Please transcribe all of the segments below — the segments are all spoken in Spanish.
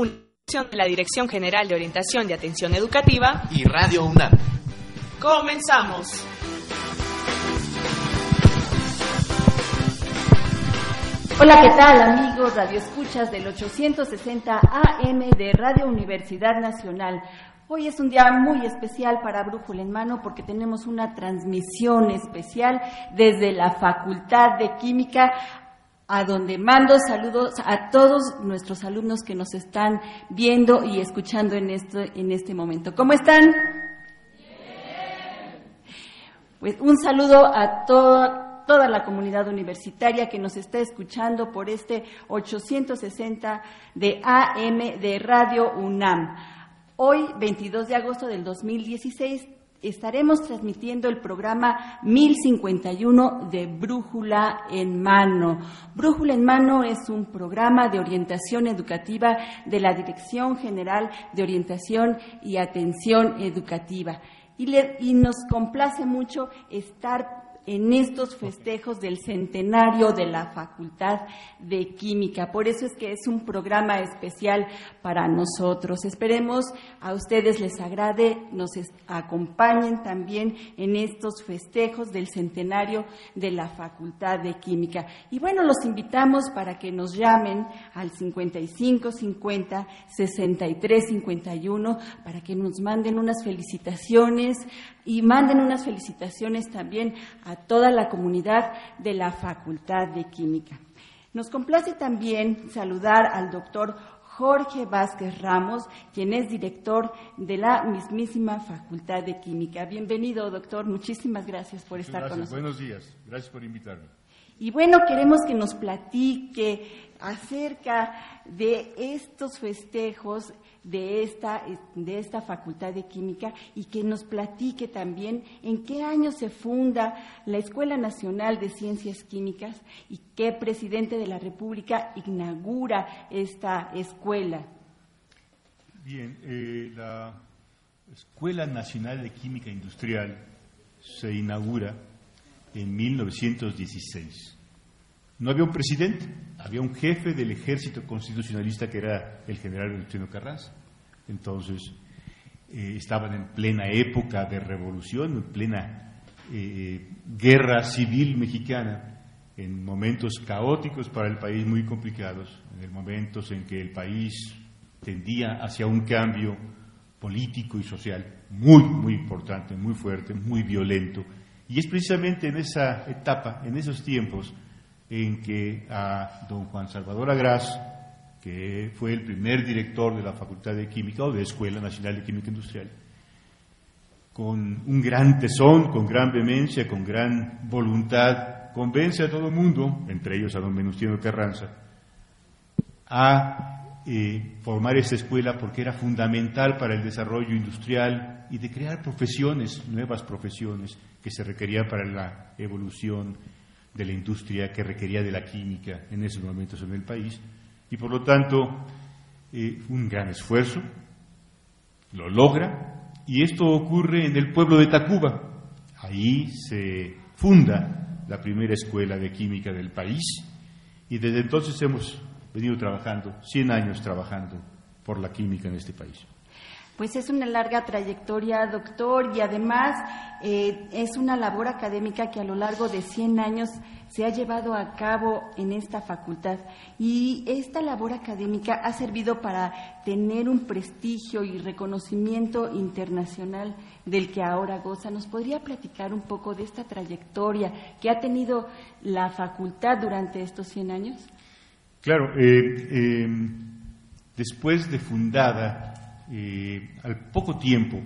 una de la Dirección General de Orientación y Atención Educativa y Radio UNAM. Comenzamos. Hola, ¿qué tal amigos Radio Escuchas del 860 AM de Radio Universidad Nacional? Hoy es un día muy especial para Brújula en Mano porque tenemos una transmisión especial desde la Facultad de Química a donde mando saludos a todos nuestros alumnos que nos están viendo y escuchando en este, en este momento. ¿Cómo están? Pues un saludo a toda la comunidad universitaria que nos está escuchando por este 860 de AM de Radio UNAM. Hoy, 22 de agosto del 2016, estaremos transmitiendo el programa 1051 de Brújula en Mano. Brújula en Mano es un programa de orientación educativa de la Dirección General de Orientación y Atención Educativa. Y, y nos complace mucho estar en estos festejos del centenario de la Facultad de Química. Por eso es que es un programa especial para nosotros. Esperemos a ustedes les agrade, nos acompañen también en estos festejos del centenario de la Facultad de Química. Y bueno, los invitamos para que nos llamen al 55 50 63 51 para que nos manden unas felicitaciones y manden unas felicitaciones también a toda la comunidad de la Facultad de Química. Nos complace también saludar al doctor Jorge Vázquez Ramos, quien es director de la mismísima Facultad de Química. Bienvenido, doctor. Muchísimas gracias por estar con nosotros. Buenos días. Gracias por invitarme. Y bueno, queremos que nos platique acerca de estos festejos de esta, de esta Facultad de Química y que nos platique también en qué año se funda la Escuela Nacional de Ciencias Químicas y qué presidente de la República inaugura esta escuela. Bien, eh, la Escuela Nacional de Química Industrial se inaugura en 1916. No había un presidente, había un jefe del ejército constitucionalista que era el general Venustiano Carranza. Entonces, eh, estaban en plena época de revolución, en plena eh, guerra civil mexicana, en momentos caóticos para el país, muy complicados, en momentos en que el país tendía hacia un cambio político y social muy, muy importante, muy fuerte, muy violento. Y es precisamente en esa etapa, en esos tiempos, en que a don Juan Salvador Agras, que fue el primer director de la Facultad de Química o de Escuela Nacional de Química Industrial, con un gran tesón, con gran vehemencia, con gran voluntad, convence a todo el mundo, entre ellos a don Venustiano Carranza, a eh, formar esta escuela porque era fundamental para el desarrollo industrial y de crear profesiones, nuevas profesiones que se requerían para la evolución de la industria que requería de la química en esos momentos en el país. Y por lo tanto, eh, un gran esfuerzo, lo logra, y esto ocurre en el pueblo de Tacuba. Ahí se funda la primera escuela de química del país, y desde entonces hemos venido trabajando, 100 años trabajando por la química en este país. Pues es una larga trayectoria, doctor, y además eh, es una labor académica que a lo largo de 100 años se ha llevado a cabo en esta facultad. Y esta labor académica ha servido para tener un prestigio y reconocimiento internacional del que ahora goza. ¿Nos podría platicar un poco de esta trayectoria que ha tenido la facultad durante estos 100 años? Claro, eh, eh, después de fundada eh, al poco tiempo,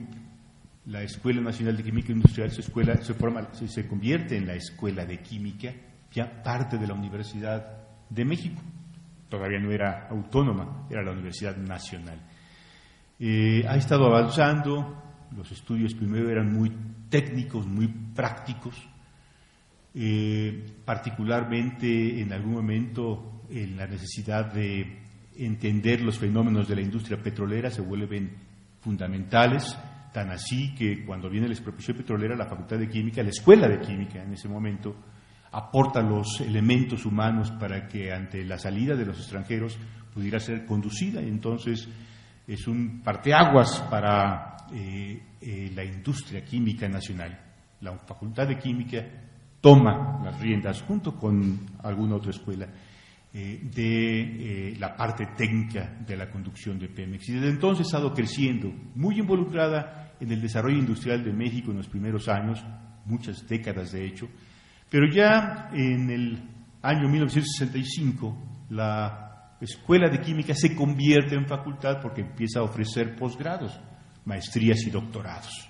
la Escuela Nacional de Química Industrial se, escuela, se, forma, se, convierte en la Escuela de Química, ya parte de la Universidad de México. Todavía no era autónoma, era la Universidad Nacional. Eh, ha estado avanzando, los estudios primero eran muy técnicos, muy prácticos, eh, particularmente en algún momento en la necesidad de entender los fenómenos de la industria petrolera se vuelven fundamentales, tan así que cuando viene la expropiación petrolera, la Facultad de Química, la Escuela de Química en ese momento, aporta los elementos humanos para que ante la salida de los extranjeros pudiera ser conducida. Entonces es un parteaguas para eh, eh, la industria química nacional. La Facultad de Química toma las riendas junto con alguna otra escuela eh, de la parte técnica de la conducción de Pemex. Y desde entonces ha estado creciendo, muy involucrada en el desarrollo industrial de México en los primeros años, muchas décadas de hecho, pero ya en el año 1965 la Escuela de Química se convierte en facultad porque empieza a ofrecer posgrados, maestrías y doctorados.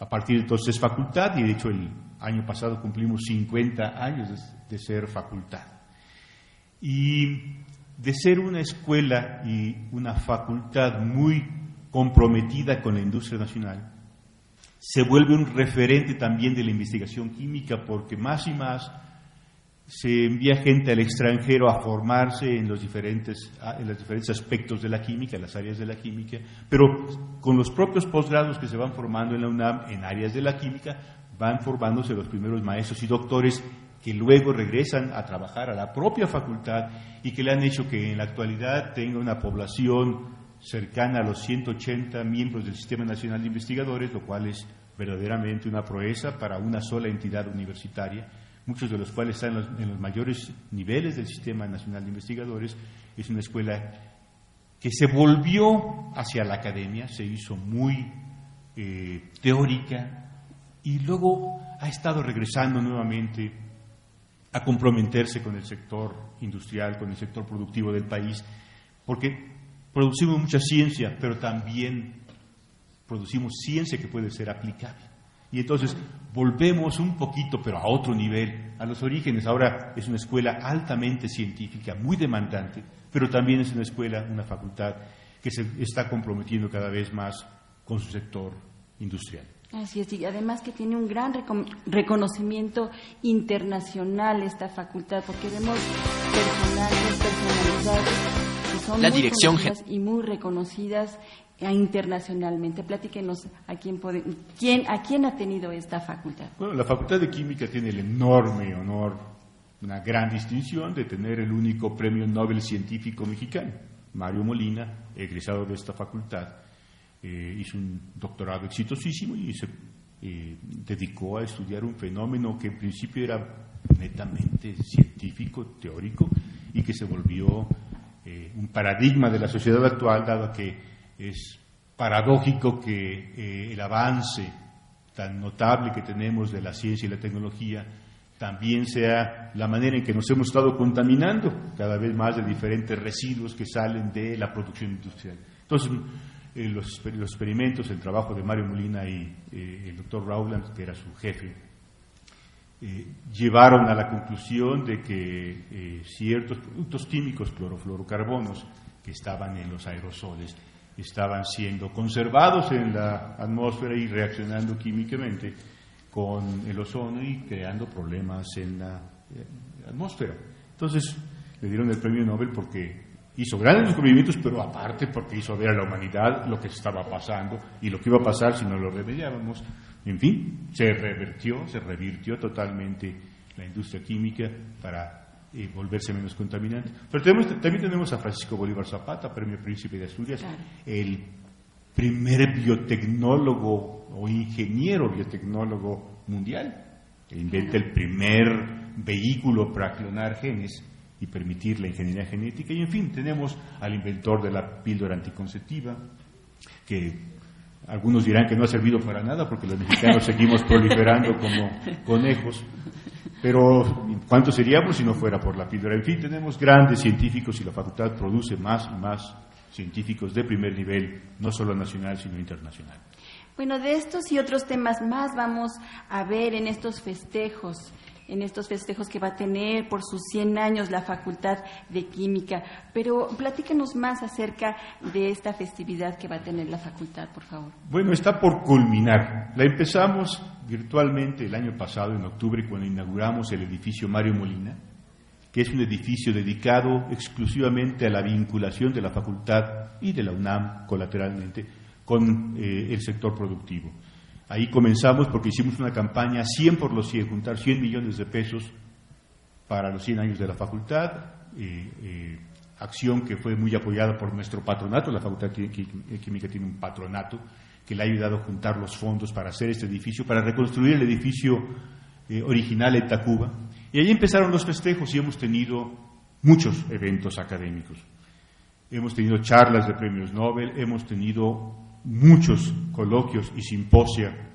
A partir de entonces es facultad y de hecho el año pasado cumplimos 50 años de ser facultad. Y de ser una escuela y una facultad muy comprometida con la industria nacional, se vuelve un referente también de la investigación química porque más y más se envía gente al extranjero a formarse en los diferentes, en los diferentes aspectos de la química, en las áreas de la química, pero con los propios posgrados que se van formando en la UNAM en áreas de la química, van formándose los primeros maestros y doctores que luego regresan a trabajar a la propia facultad y que le han hecho que en la actualidad tenga una población cercana a los 180 miembros del Sistema Nacional de Investigadores, lo cual es verdaderamente una proeza para una sola entidad universitaria, muchos de los cuales están en los, mayores niveles del Sistema Nacional de Investigadores. Es una escuela que se volvió hacia la academia, se hizo muy eh, teórica y luego ha estado regresando nuevamente a comprometerse con el sector industrial, con el sector productivo del país, porque Producimos mucha ciencia, pero también producimos ciencia que puede ser aplicable. Y entonces volvemos un poquito, pero a otro nivel, a los orígenes. Ahora es una escuela altamente científica, muy demandante, pero también es una escuela, una facultad que se está comprometiendo cada vez más con su sector industrial. Así es, y además que tiene un gran reconocimiento internacional esta facultad, porque vemos personales, personalidades son la muy dirección y muy reconocidas eh, internacionalmente. Platíquenos a quién, quién, a quién ha tenido esta facultad. Bueno, la Facultad de Química tiene el enorme honor, una gran distinción de tener el único premio Nobel científico mexicano. Mario Molina, egresado de esta facultad, eh, hizo un doctorado exitosísimo y se eh, dedicó a estudiar un fenómeno que en principio era netamente científico, teórico, y que se volvió eh, un paradigma de la sociedad actual, dado que es paradójico que eh, el avance tan notable que tenemos de la ciencia y la tecnología también sea la manera en que nos hemos estado contaminando cada vez más de diferentes residuos que salen de la producción industrial. Entonces, eh, los, experimentos, el trabajo de Mario Molina y el doctor Rowland, que era su jefe, eh, llevaron a la conclusión de que eh, ciertos productos químicos, clorofluorocarbonos, que estaban en los aerosoles, estaban siendo conservados en la atmósfera y reaccionando químicamente con el ozono y creando problemas en la eh, atmósfera. Entonces, le dieron el premio Nobel porque hizo grandes descubrimientos, pero aparte porque hizo ver a la humanidad lo que estaba pasando y lo que iba a pasar si no lo remediábamos. En fin, se revertió, se revirtió totalmente la industria química para eh, volverse menos contaminante. Pero también tenemos a Francisco Bolívar Zapata, Premio Príncipe de Asturias, el primer biotecnólogo o ingeniero biotecnólogo mundial, que inventa el primer vehículo para clonar genes y permitir la ingeniería genética. Y en fin, tenemos al inventor de la píldora anticonceptiva, que algunos dirán que no ha servido para nada porque los mexicanos seguimos proliferando como conejos. Pero ¿cuántos seríamos si no fuera por la píldora? En fin, tenemos grandes científicos y la facultad produce más y más científicos de primer nivel, no solo nacional, sino internacional. Bueno, de estos y otros temas más vamos a ver en estos festejos en estos festejos que va a tener por sus 100 años la Facultad de Química. Pero platícanos más acerca de esta festividad que va a tener la facultad, por favor. Bueno, está por culminar. La empezamos virtualmente el año pasado, en octubre, cuando inauguramos el edificio Mario Molina, que es un edificio dedicado exclusivamente a la vinculación de la facultad y de la UNAM colateralmente con eh, el sector productivo. Ahí comenzamos porque hicimos una campaña 100 por los 100, juntar 100 millones de pesos para los 100 años de la facultad. Acción que fue muy apoyada por nuestro patronato, la Facultad de Química tiene un patronato que le ha ayudado a juntar los fondos para hacer este edificio, para reconstruir el edificio eh, original en Tacuba. Y ahí empezaron los festejos y hemos tenido muchos eventos académicos. Hemos tenido charlas de premios Nobel, hemos tenido muchos coloquios y simposia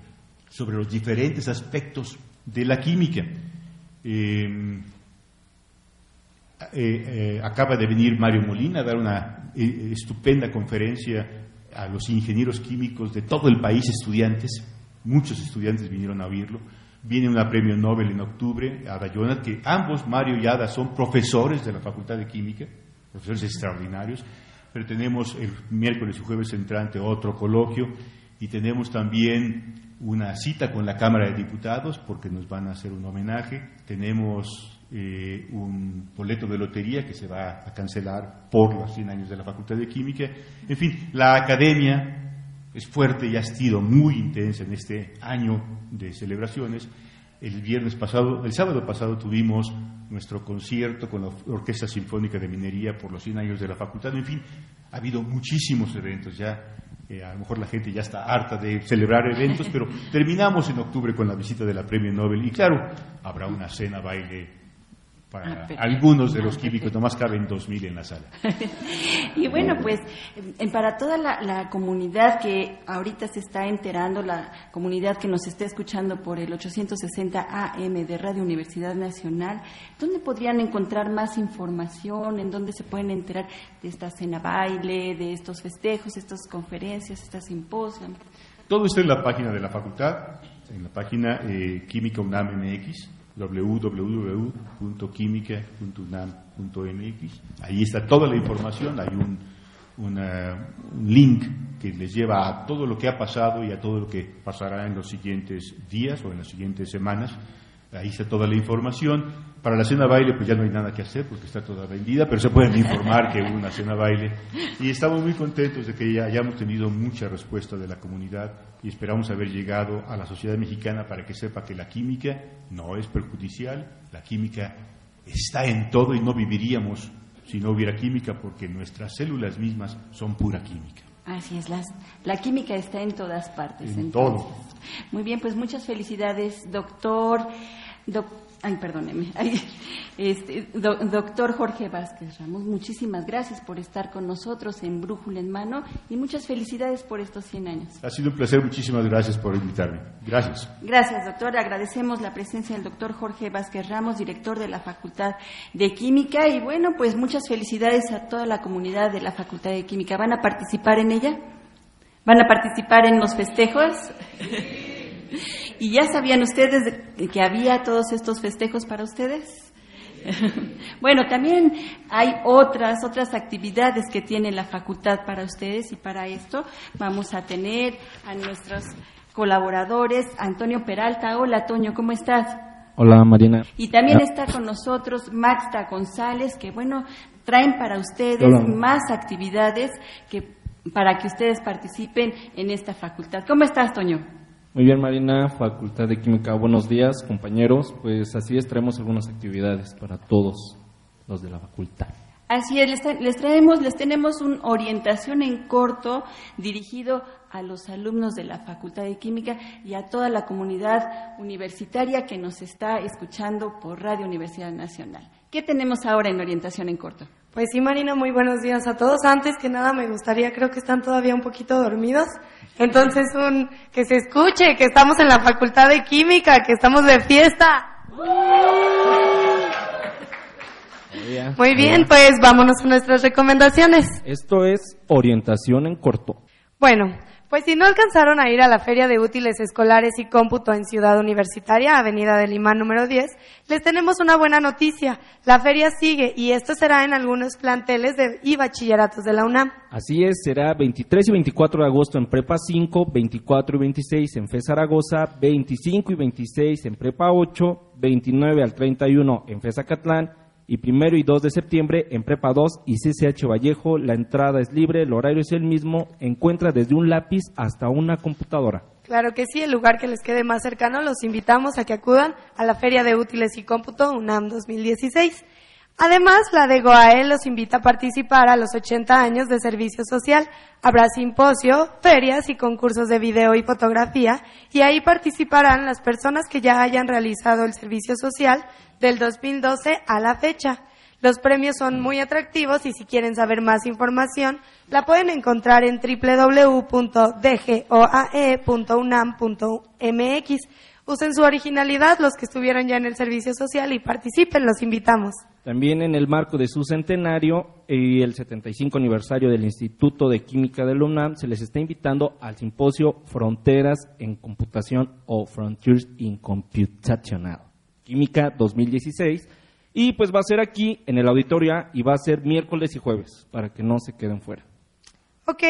sobre los diferentes aspectos de la química. Eh, eh, eh, acaba de venir Mario Molina a dar una estupenda conferencia a los ingenieros químicos de todo el país, estudiantes, muchos estudiantes vinieron a oírlo. Viene una premio Nobel en octubre, Ada Jonat, que ambos, Mario y Ada, son profesores de la Facultad de Química, profesores extraordinarios, pero tenemos el miércoles y jueves entrante otro coloquio y tenemos también una cita con la Cámara de Diputados porque nos van a hacer un homenaje. Tenemos eh, un boleto de lotería que se va a cancelar por los 100 años de la Facultad de Química. En fin, la academia es fuerte y ha sido muy intensa en este año de celebraciones. El viernes pasado, el sábado pasado tuvimos nuestro concierto con la Orquesta Sinfónica de Minería por los 100 años de la facultad. En fin, ha habido muchísimos eventos ya. Eh, a lo mejor la gente ya está harta de celebrar eventos, pero terminamos en octubre con la visita de la Premio Nobel y claro, habrá una cena, baile, para ah, algunos de los químicos, nomás caben 2.000 en la sala. y bueno, pues para toda la, comunidad que ahorita se está enterando, la comunidad que nos está escuchando por el 860 AM de Radio Universidad Nacional, ¿dónde podrían encontrar más información? ¿En dónde se pueden enterar de esta cena baile, de estos festejos, estas conferencias, estas simposios? Todo está en la página de la facultad, en la página eh, Química UNAM MX www.química.unam.mx. Ahí está toda la información, hay un, un link que les lleva a todo lo que ha pasado y a todo lo que pasará en los siguientes días o en las siguientes semanas. Ahí está toda la información. Para la cena baile, pues ya no hay nada que hacer porque está toda vendida, pero se pueden informar que hubo una cena baile. Y estamos muy contentos de que ya hayamos tenido mucha respuesta de la comunidad y esperamos haber llegado a la sociedad mexicana para que sepa que la química no es perjudicial, la química está en todo y no viviríamos si no hubiera química porque nuestras células mismas son pura química. Así es, la química está en todas partes. En todo. Muy bien, pues muchas felicidades, doctor. Ay, perdóneme. este, doctor Jorge Vázquez Ramos, muchísimas gracias por estar con nosotros en Brújula en Mano y muchas felicidades por estos 100 años. Ha sido un placer, muchísimas gracias por invitarme. Gracias. Gracias, doctor. Agradecemos la presencia del doctor Jorge Vázquez Ramos, director de la Facultad de Química. Y bueno, pues muchas felicidades a toda la comunidad de la Facultad de Química. ¿Van a participar en ella? ¿Van a participar en los festejos? ¿Y ya sabían ustedes que había todos estos festejos para ustedes? bueno, también hay otras, otras actividades que tiene la facultad para ustedes y para esto vamos a tener a nuestros colaboradores, Antonio Peralta. Hola, Toño, ¿cómo estás? Hola, Marina. Y también está con nosotros Maxta González, que bueno, traen para ustedes más actividades que para que ustedes participen en esta facultad. ¿Cómo estás, Toño? Muy bien, Marina, Facultad de Química. Buenos días, compañeros. Pues así es, traemos algunas actividades para todos los de la facultad. Así es, les, traemos, les tenemos una orientación en corto dirigido a los alumnos de la Facultad de Química y a toda la comunidad universitaria que nos está escuchando por Radio Universidad Nacional. ¿Qué tenemos ahora en orientación en corto? Pues sí, Marina, muy buenos días a todos. Antes que nada, me gustaría, creo que están todavía un poquito dormidos. Entonces, un, que se escuche, que estamos en la Facultad de Química, que estamos de fiesta. Muy bien, pues vámonos a nuestras recomendaciones. Esto es orientación en corto. Bueno, pues si no alcanzaron a ir a la Feria de Útiles Escolares y Cómputo en Ciudad Universitaria, Avenida del Imán número 10, les tenemos una buena noticia. La feria sigue y esto será en algunos planteles de, y bachilleratos de la UNAM. Así es, será 23 y 24 de agosto en Prepa 5, 24 y 26 en FE Zaragoza, 25 y 26 en Prepa 8, 29 al 31 en FE Zacatlán, y primero y 2 de septiembre en Prepa 2 y CCH Vallejo. La entrada es libre, el horario es el mismo. Encuentra desde un lápiz hasta una computadora. Claro que sí, el lugar que les quede más cercano los invitamos a que acudan a la Feria de Útiles y Cómputo UNAM 2016. Además, la de GOAE los invita a participar a los 80 años de servicio social. Habrá simposio, ferias y concursos de video y fotografía y ahí participarán las personas que ya hayan realizado el servicio social del 2012 a la fecha. Los premios son muy atractivos y si quieren saber más información, la pueden encontrar en www.dgoae.unam.mx. Usen su originalidad los que estuvieron ya en el servicio social y participen, los invitamos. También en el marco de su centenario y el 75 aniversario del Instituto de Química de la UNAM, se les está invitando al simposio Fronteras en Computación o Frontiers in Computational Química 2016. Y pues va a ser aquí en el auditorio y va a ser miércoles y jueves para que no se queden fuera. Ok,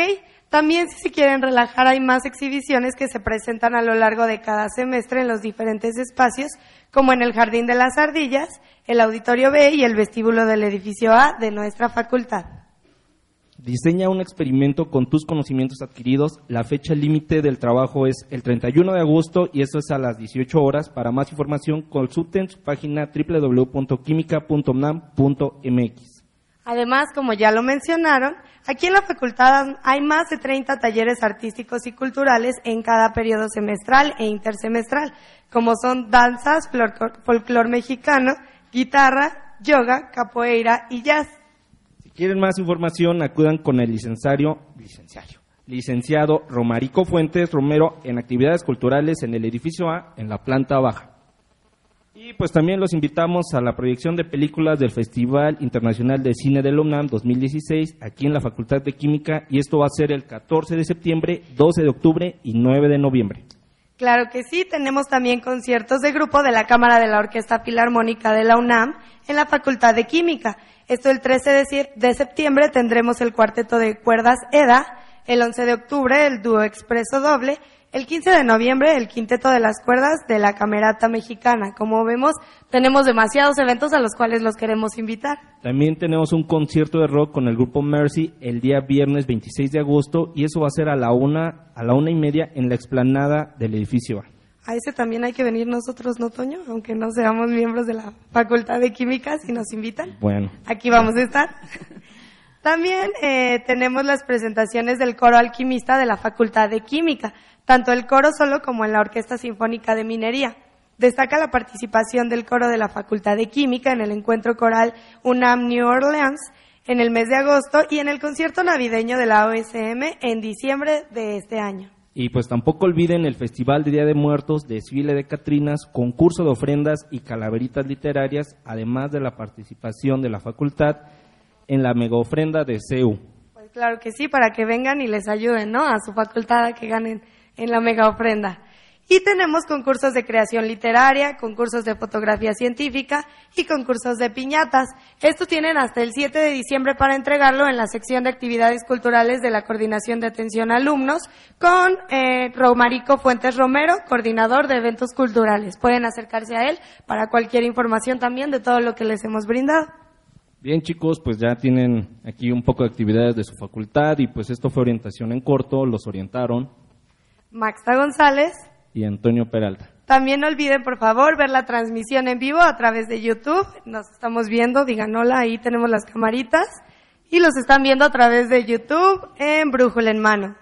también si se quieren relajar hay más exhibiciones que se presentan a lo largo de cada semestre en los diferentes espacios, como en el Jardín de las Ardillas, el Auditorio B y el vestíbulo del edificio A de nuestra facultad. Diseña un experimento con tus conocimientos adquiridos. La fecha límite del trabajo es el 31 de agosto y eso es a las 18 horas. Para más información, consulten su página www.quimica.unam.mx. Además, como ya lo mencionaron, aquí en la facultad hay más de 30 talleres artísticos y culturales en cada periodo semestral e intersemestral, como son danzas, folclor mexicano, guitarra, yoga, capoeira y jazz. Quieren más información, acudan con el licenciario, licenciario, licenciado Romarico Fuentes Romero en actividades culturales en el edificio A, en la planta baja. Y pues también los invitamos a la proyección de películas del Festival Internacional de Cine de UNAM 2016 aquí en la Facultad de Química y esto va a ser el 14 de septiembre, 12 de octubre y 9 de noviembre. Claro que sí, tenemos también conciertos de grupo de la Cámara de la Orquesta Filarmónica de la UNAM en la Facultad de Química. Esto el 13 de septiembre tendremos el cuarteto de cuerdas EDA, el 11 de octubre el dúo expreso doble el 15 de noviembre, el Quinteto de las Cuerdas de la Camerata Mexicana. Como vemos, tenemos demasiados eventos a los cuales los queremos invitar. También tenemos un concierto de rock con el grupo Mercy el día viernes 26 de agosto y eso va a ser a la una, a la una y media en la explanada del edificio A. A ese también hay que venir nosotros, ¿no, Toño? Aunque no seamos miembros de la Facultad de Química, si nos invitan. Bueno. Aquí vamos a estar. También eh, tenemos las presentaciones del coro alquimista de la Facultad de Química tanto el coro solo como en la Orquesta Sinfónica de Minería. Destaca la participación del coro de la Facultad de Química en el encuentro coral UNAM New Orleans en el mes de agosto y en el concierto navideño de la OSM en diciembre de este año. Y pues tampoco olviden el Festival de Día de Muertos, desfile de Catrinas, concurso de ofrendas y calaveritas literarias, además de la participación de la facultad en la mega ofrenda de CEU. Pues claro que sí, para que vengan y les ayuden, ¿no? A su facultad a que ganen en la mega ofrenda. Y tenemos concursos de creación literaria, concursos de fotografía científica y concursos de piñatas. Estos tienen hasta el 7 de diciembre para entregarlo en la sección de actividades culturales de la Coordinación de Atención a Alumnos con eh, Romarico Fuentes Romero, coordinador de eventos culturales. Pueden acercarse a él para cualquier información también de todo lo que les hemos brindado. Bien chicos, pues ya tienen aquí un poco de actividades de su facultad y pues esto fue orientación en corto, los orientaron Maxta González y Antonio Peralta. También no olviden, por favor, ver la transmisión en vivo a través de YouTube. Nos estamos viendo, digan hola, ahí tenemos las camaritas. Y los están viendo a través de YouTube en Brújula en Mano.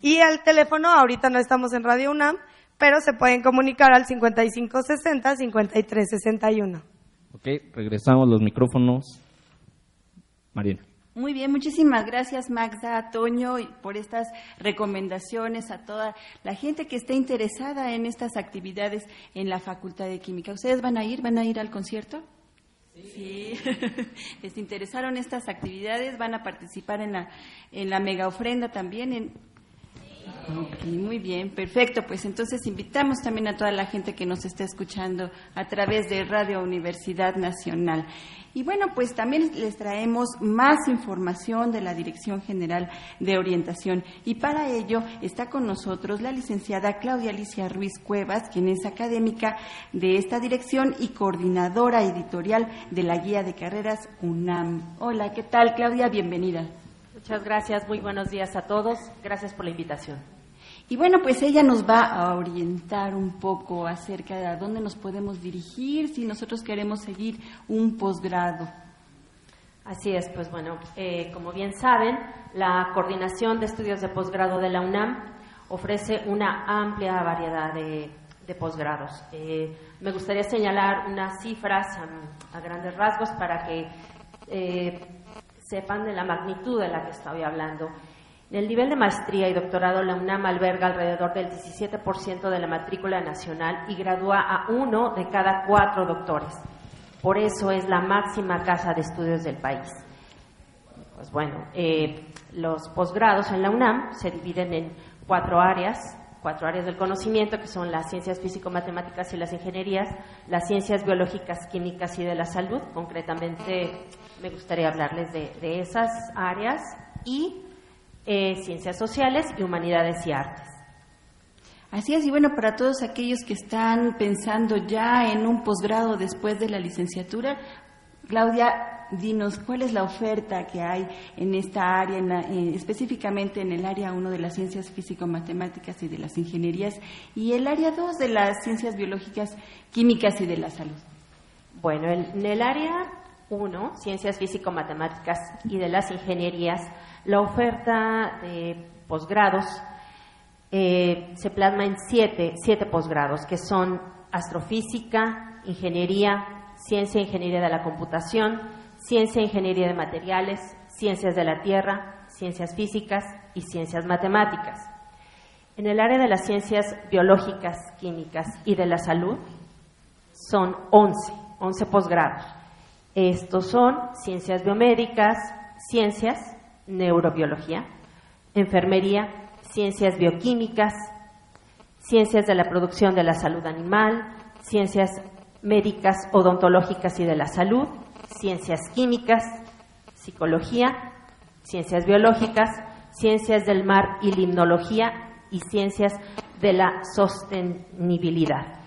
Y al teléfono, ahorita no estamos en Radio UNAM, pero se pueden comunicar al 5560-5361. Ok, regresamos los micrófonos. Marina. Muy bien, muchísimas gracias Magda, Toño, por estas recomendaciones a toda la gente que esté interesada en estas actividades en la Facultad de Química. ¿Ustedes van a ir? ¿Van a ir al concierto? Sí. ¿Les interesaron estas actividades? ¿Van a participar en la, en la mega ofrenda también? En... muy bien, perfecto. Pues entonces invitamos también a toda la gente que nos está escuchando a través de Radio Universidad Nacional. Y bueno, pues también les traemos más información de la Dirección General de Orientación. Y para ello está con nosotros la licenciada Claudia Alicia Ruiz Cuevas, quien es académica de esta dirección y coordinadora editorial de la Guía de Carreras UNAM. Hola, ¿qué tal, Claudia? Bienvenida. Muchas gracias, muy buenos días a todos. Gracias por la invitación. Y bueno, pues ella nos va a orientar un poco acerca de a dónde nos podemos dirigir si nosotros queremos seguir un posgrado. Así es, pues bueno, eh, como bien saben, la Coordinación de Estudios de Posgrado de la UNAM ofrece una amplia variedad de, posgrados. Eh, me gustaría señalar unas cifras a, grandes rasgos para que eh, sepan de la magnitud de la que estoy hablando. En el nivel de maestría y doctorado, la UNAM alberga alrededor del 17% de la matrícula nacional y gradúa a uno de cada cuatro doctores. Por eso es la máxima casa de estudios del país. Pues bueno, eh, los posgrados en la UNAM se dividen en cuatro áreas, cuatro áreas del conocimiento, que son las ciencias físico-matemáticas y las ingenierías, las ciencias biológicas, químicas y de la salud. Concretamente, me gustaría hablarles de, esas áreas y eh, ciencias sociales y humanidades y artes. Así es, y bueno, para todos aquellos que están pensando ya en un posgrado después de la licenciatura, Claudia, dinos cuál es la oferta que hay en esta área, específicamente en el área 1 de las ciencias físico-matemáticas y de las ingenierías y el área 2 de las ciencias biológicas, químicas y de la salud. Bueno, en el área 1, ciencias físico-matemáticas y de las ingenierías, la oferta de posgrados eh, se plasma en siete, siete posgrados, que son astrofísica, ingeniería, ciencia e ingeniería de la computación, ciencia e ingeniería de materiales, ciencias de la tierra, ciencias físicas y ciencias matemáticas. En el área de las ciencias biológicas, químicas y de la salud son 11, 11 posgrados. Estos son ciencias biomédicas, ciencias, neurobiología, enfermería, ciencias bioquímicas, ciencias de la producción de la salud animal, ciencias médicas, odontológicas y de la salud, ciencias químicas, psicología, ciencias biológicas, ciencias del mar y limnología y ciencias de la sostenibilidad.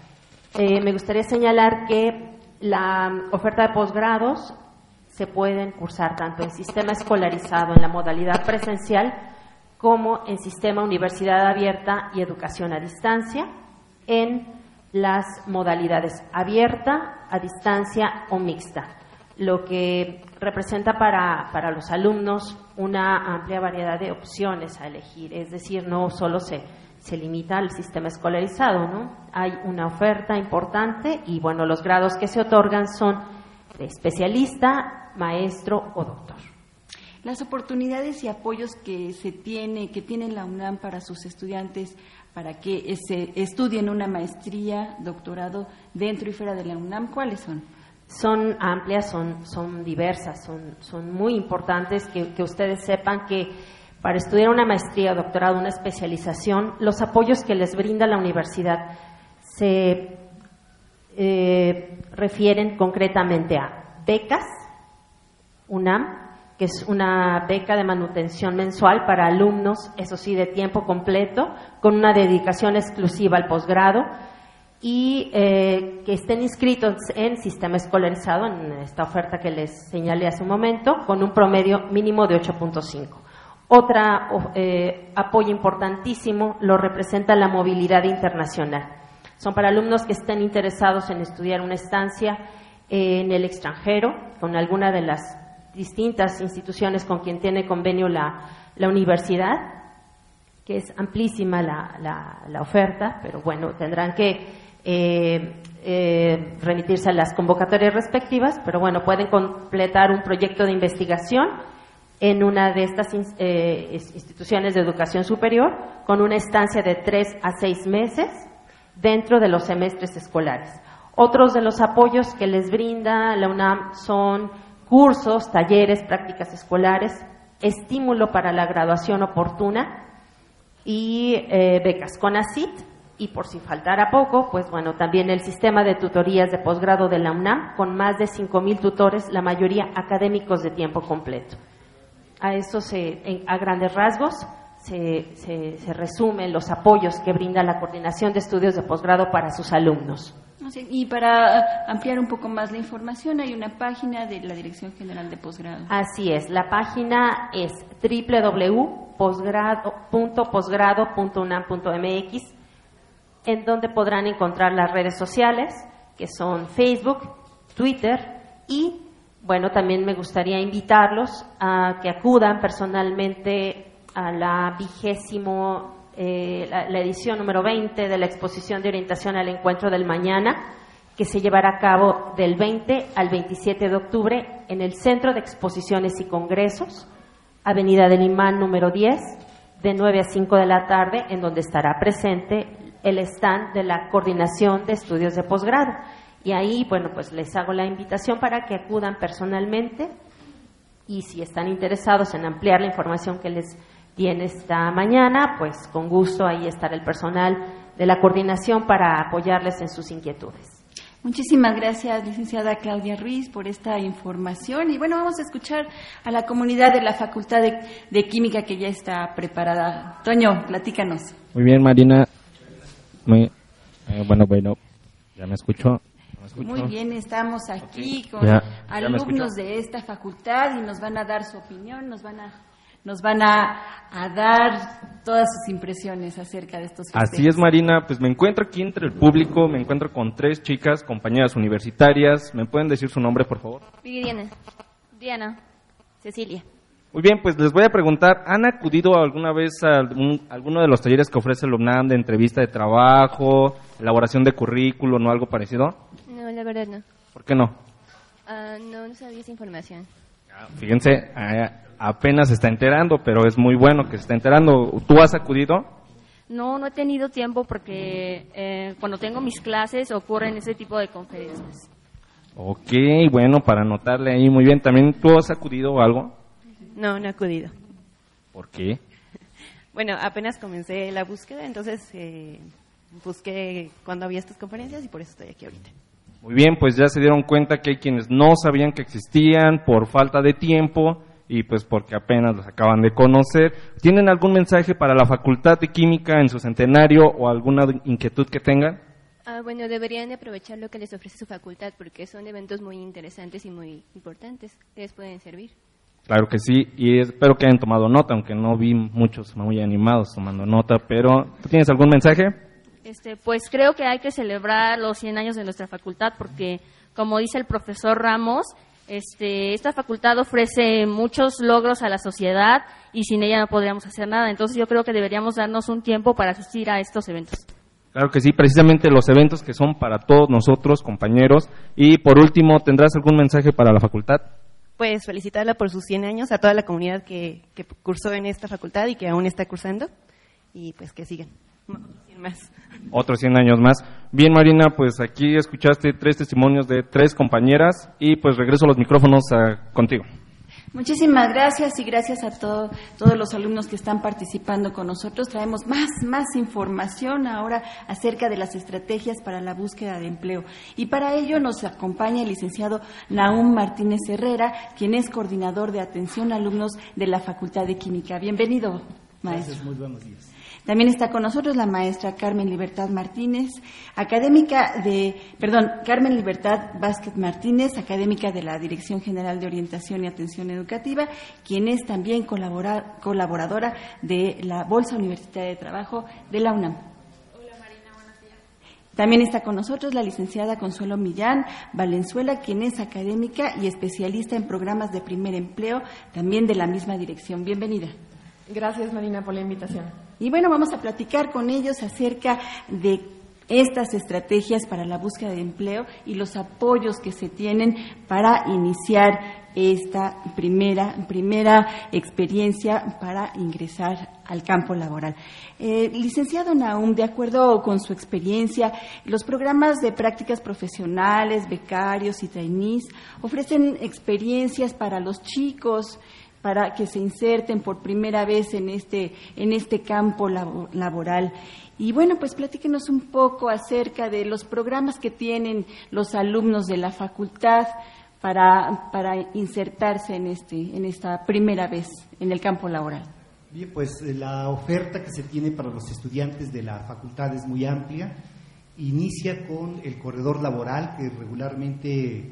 Eh, me gustaría señalar que la oferta de posgrados se pueden cursar tanto en sistema escolarizado en la modalidad presencial como en sistema universidad abierta y educación a distancia, en las modalidades abierta, a distancia o mixta, lo que representa para, para los alumnos una amplia variedad de opciones a elegir, es decir, no solo se, se limita al sistema escolarizado, ¿no? Hay una oferta importante y bueno, los grados que se otorgan son de especialista, maestro o doctor las oportunidades y apoyos que se tiene, que tiene la UNAM para sus estudiantes para que se estudien una maestría, doctorado dentro y fuera de la UNAM, ¿cuáles son? Son amplias, son, son diversas, son, son muy importantes que, ustedes sepan que para estudiar una maestría, doctorado, una especialización, los apoyos que les brinda la universidad se eh, refieren concretamente a becas, UNAM, que es una beca de manutención mensual para alumnos, eso sí, de tiempo completo, con una dedicación exclusiva al posgrado y eh, que estén inscritos en sistema escolarizado, en esta oferta que les señalé hace un momento, con un promedio mínimo de 8.5. Otro eh, apoyo importantísimo lo representa la movilidad internacional. Son para alumnos que estén interesados en estudiar una estancia en el extranjero, con alguna de las distintas instituciones con quien tiene convenio la, universidad, que es amplísima la, la, oferta, pero bueno, tendrán que eh, eh, remitirse a las convocatorias respectivas, pero bueno, pueden completar un proyecto de investigación en una de estas eh, instituciones de educación superior con una estancia de tres a seis meses dentro de los semestres escolares. Otros de los apoyos que les brinda la UNAM son cursos, talleres, prácticas escolares, estímulo para la graduación oportuna y eh, becas con ACIT y por si faltara poco, pues bueno, también el sistema de tutorías de posgrado de la UNAM con más de 5.000 tutores, la mayoría académicos de tiempo completo. A eso se, a grandes rasgos se, se, se resumen los apoyos que brinda la Coordinación de Estudios de Posgrado para sus alumnos. Y para ampliar un poco más la información, hay una página de la Dirección General de Posgrado. Así es, la página es www.uam.mx. posgrado.posgrado.unam.mx, en donde podrán encontrar las redes sociales, que son Facebook, Twitter y, bueno, también me gustaría invitarlos a que acudan personalmente a la vigésimo, eh, la, la edición número 20 de la exposición de orientación al encuentro del mañana, que se llevará a cabo del 20 al 27 de octubre en el Centro de Exposiciones y Congresos, Avenida del Imán número 10, de 9 a 5 de la tarde, en donde estará presente el stand de la Coordinación de Estudios de Posgrado. Y ahí, bueno, pues les hago la invitación para que acudan personalmente y si están interesados en ampliar la información que les tiene esta mañana, pues con gusto ahí estará el personal de la coordinación para apoyarles en sus inquietudes. Muchísimas gracias, licenciada Claudia Ruiz, por esta información. Y bueno, vamos a escuchar a la comunidad de la Facultad de, de Química que ya está preparada. Toño, platícanos. Muy bien, Marina. Muy, eh, bueno, bueno, ya me escucho. Muy bien, estamos aquí con Ya, ya me alumnos de esta facultad y nos van a dar su opinión, nos van a nos van a, a dar todas sus impresiones acerca de estos festejos. Así es, Marina. Pues me encuentro aquí entre el público, me encuentro con tres chicas, compañeras universitarias. ¿Me pueden decir su nombre, por favor? Viviana. Diana. Cecilia. Muy bien, pues les voy a preguntar, ¿han acudido alguna vez a algún- alguno de los talleres que ofrece el UNAM de entrevista de trabajo, elaboración de currículum o algo parecido? No, la verdad no. ¿Por qué no? Ah, no, no sabía esa información. Fíjense, a- apenas se está enterando, pero es muy bueno que se está enterando. ¿Tú has acudido? No, no he tenido tiempo porque eh, cuando tengo mis clases ocurren ese tipo de conferencias. Ok, bueno, para anotarle ahí muy bien. ¿También tú has acudido a algo? No, no he acudido. ¿Por qué? Bueno, apenas comencé la búsqueda, entonces eh, busqué cuando había estas conferencias y por eso estoy aquí ahorita. Muy bien, pues ya se dieron cuenta que hay quienes no sabían que existían por falta de tiempo y pues porque apenas los acaban de conocer. ¿Tienen algún mensaje para la Facultad de Química en su centenario o alguna inquietud que tengan? Ah, bueno, deberían de aprovechar lo que les ofrece su facultad porque son eventos muy interesantes y muy importantes que les pueden servir. Claro que sí, y espero que hayan tomado nota, aunque no vi muchos muy animados tomando nota, pero ¿tú tienes algún mensaje? Este, pues creo que hay que celebrar los 100 años de nuestra facultad porque, como dice el profesor Ramos, este, esta facultad ofrece muchos logros a la sociedad y sin ella no podríamos hacer nada. Entonces yo creo que deberíamos darnos un tiempo para asistir a estos eventos. Claro que sí, precisamente los eventos que son para todos nosotros, compañeros. Y por último, ¿tendrás algún mensaje para la facultad? Pues felicitarla por sus 100 años a toda la comunidad que, que cursó en esta facultad y que aún está cursando y pues que sigan. Más. Otros 100 años más. Bien, Marina, pues aquí escuchaste tres testimonios de tres compañeras y pues regreso los micrófonos a- contigo. Muchísimas gracias y gracias a todo- todos los alumnos que están participando con nosotros. Traemos más, más información ahora acerca de las estrategias para la búsqueda de empleo. Y para ello nos acompaña el licenciado Naum Martínez Herrera, quien es coordinador de atención a alumnos de la Facultad de Química. Bienvenido, maestro. Gracias, muy buenos días. También está con nosotros la maestra Carmen Libertad Martínez, académica de, perdón, Carmen Libertad Vázquez Martínez, académica de la Dirección General de Orientación y Atención Educativa, quien es también colabora- colaboradora de la Bolsa Universitaria de Trabajo de la UNAM. También está con nosotros la licenciada Consuelo Millán Valenzuela, quien es académica y especialista en programas de primer empleo, también de la misma dirección. Bienvenida. Gracias, Marina, por la invitación. Y bueno, vamos a platicar con ellos acerca de estas estrategias para la búsqueda de empleo y los apoyos que se tienen para iniciar esta primera, primera experiencia para ingresar al campo laboral. Eh, licenciado Naum, de acuerdo con su experiencia, los programas de prácticas profesionales, becarios y trainees ofrecen experiencias para los chicos para que se inserten por primera vez en este, en este campo labo- laboral. Y bueno, pues platíquenos un poco acerca de los programas que tienen los alumnos de la facultad para, para insertarse en, este, en esta primera vez en el campo laboral. Bien, pues eh, la oferta que se tiene para los estudiantes de la facultad es muy amplia. Inicia con el corredor laboral que regularmente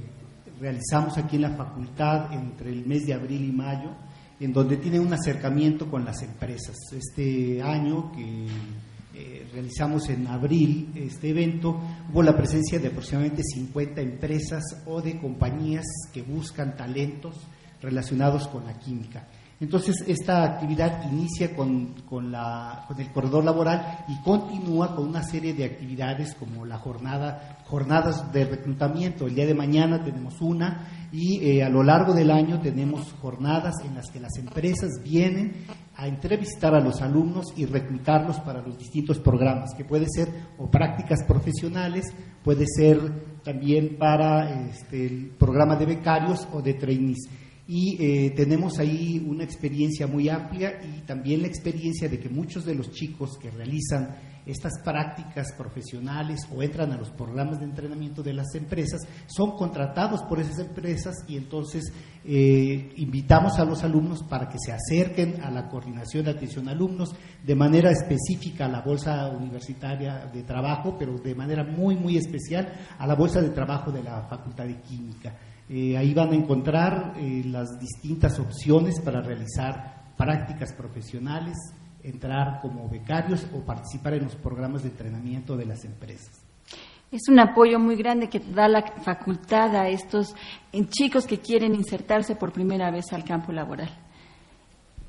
realizamos aquí en la facultad entre el mes de abril y mayo, en donde tienen un acercamiento con las empresas. Este año que eh, realizamos en abril este evento, hubo la presencia de aproximadamente 50 empresas o de compañías que buscan talentos relacionados con la química. Entonces, esta actividad inicia con, con, la, con, el corredor laboral y continúa con una serie de actividades como la jornada, jornadas de reclutamiento. El día de mañana tenemos una y eh, a lo largo del año tenemos jornadas en las que las empresas vienen a entrevistar a los alumnos y reclutarlos para los distintos programas, que puede ser o prácticas profesionales, puede ser también para este, el programa de becarios o de trainees y eh, tenemos ahí una experiencia muy amplia y también la experiencia de que muchos de los chicos que realizan estas prácticas profesionales o entran a los programas de entrenamiento de las empresas son contratados por esas empresas y entonces eh, invitamos a los alumnos para que se acerquen a la coordinación de atención a alumnos de manera específica a la bolsa universitaria de trabajo, pero de manera muy, muy especial a la bolsa de trabajo de la Facultad de Química. Eh, ahí van a encontrar eh, las distintas opciones para realizar prácticas profesionales, entrar como becarios o participar en los programas de entrenamiento de las empresas. Es un apoyo muy grande que da la facultad a estos chicos que quieren insertarse por primera vez al campo laboral.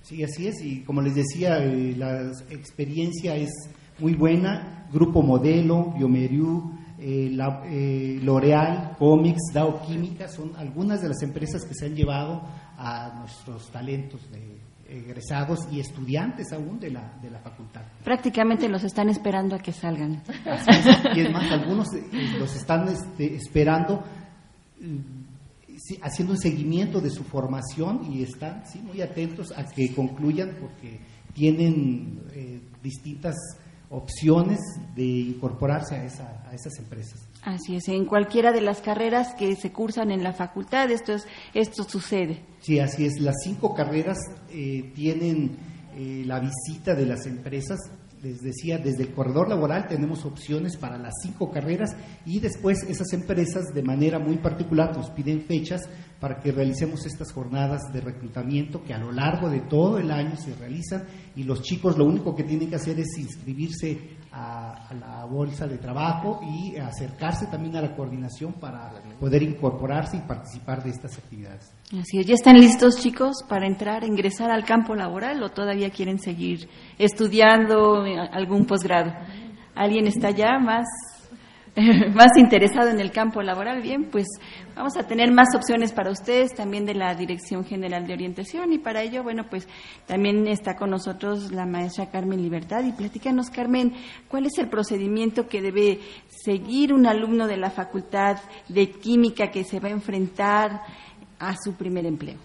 Sí, así es. Y como les decía, eh, la experiencia es muy buena. Grupo Modelo, Biomeriu, eh, eh, L'Oreal, Comics, Dow Química, son algunas de las empresas que se han llevado a nuestros talentos de egresados y estudiantes aún de la, de la facultad. Prácticamente los están esperando a que salgan. y es más, algunos eh, los están este, esperando haciendo un seguimiento de su formación y están sí, muy atentos a que concluyan porque tienen distintas opciones de incorporarse a, esa, a esas empresas. Así es, en cualquiera de las carreras que se cursan en la facultad esto, es, esto sucede. Sí, así es. Las cinco carreras eh, tienen eh, la visita de las empresas les decía, desde el corredor laboral tenemos opciones para las cinco carreras y después esas empresas de manera muy particular nos piden fechas para que realicemos estas jornadas de reclutamiento que a lo largo de todo el año se realizan y los chicos lo único que tienen que hacer es inscribirse a, la bolsa de trabajo y acercarse también a la coordinación para poder incorporarse y participar de estas actividades. Así es. ¿Ya están listos chicos para entrar, ingresar al campo laboral o todavía quieren seguir estudiando algún posgrado? ¿Alguien está ya más más interesado en el campo laboral, bien, pues vamos a tener más opciones para ustedes también de la Dirección General de Orientación y para ello, bueno, pues también está con nosotros la maestra Carmen Libertad y platícanos, Carmen, ¿cuál es el procedimiento que debe seguir un alumno de la Facultad de Química que se va a enfrentar a su primer empleo?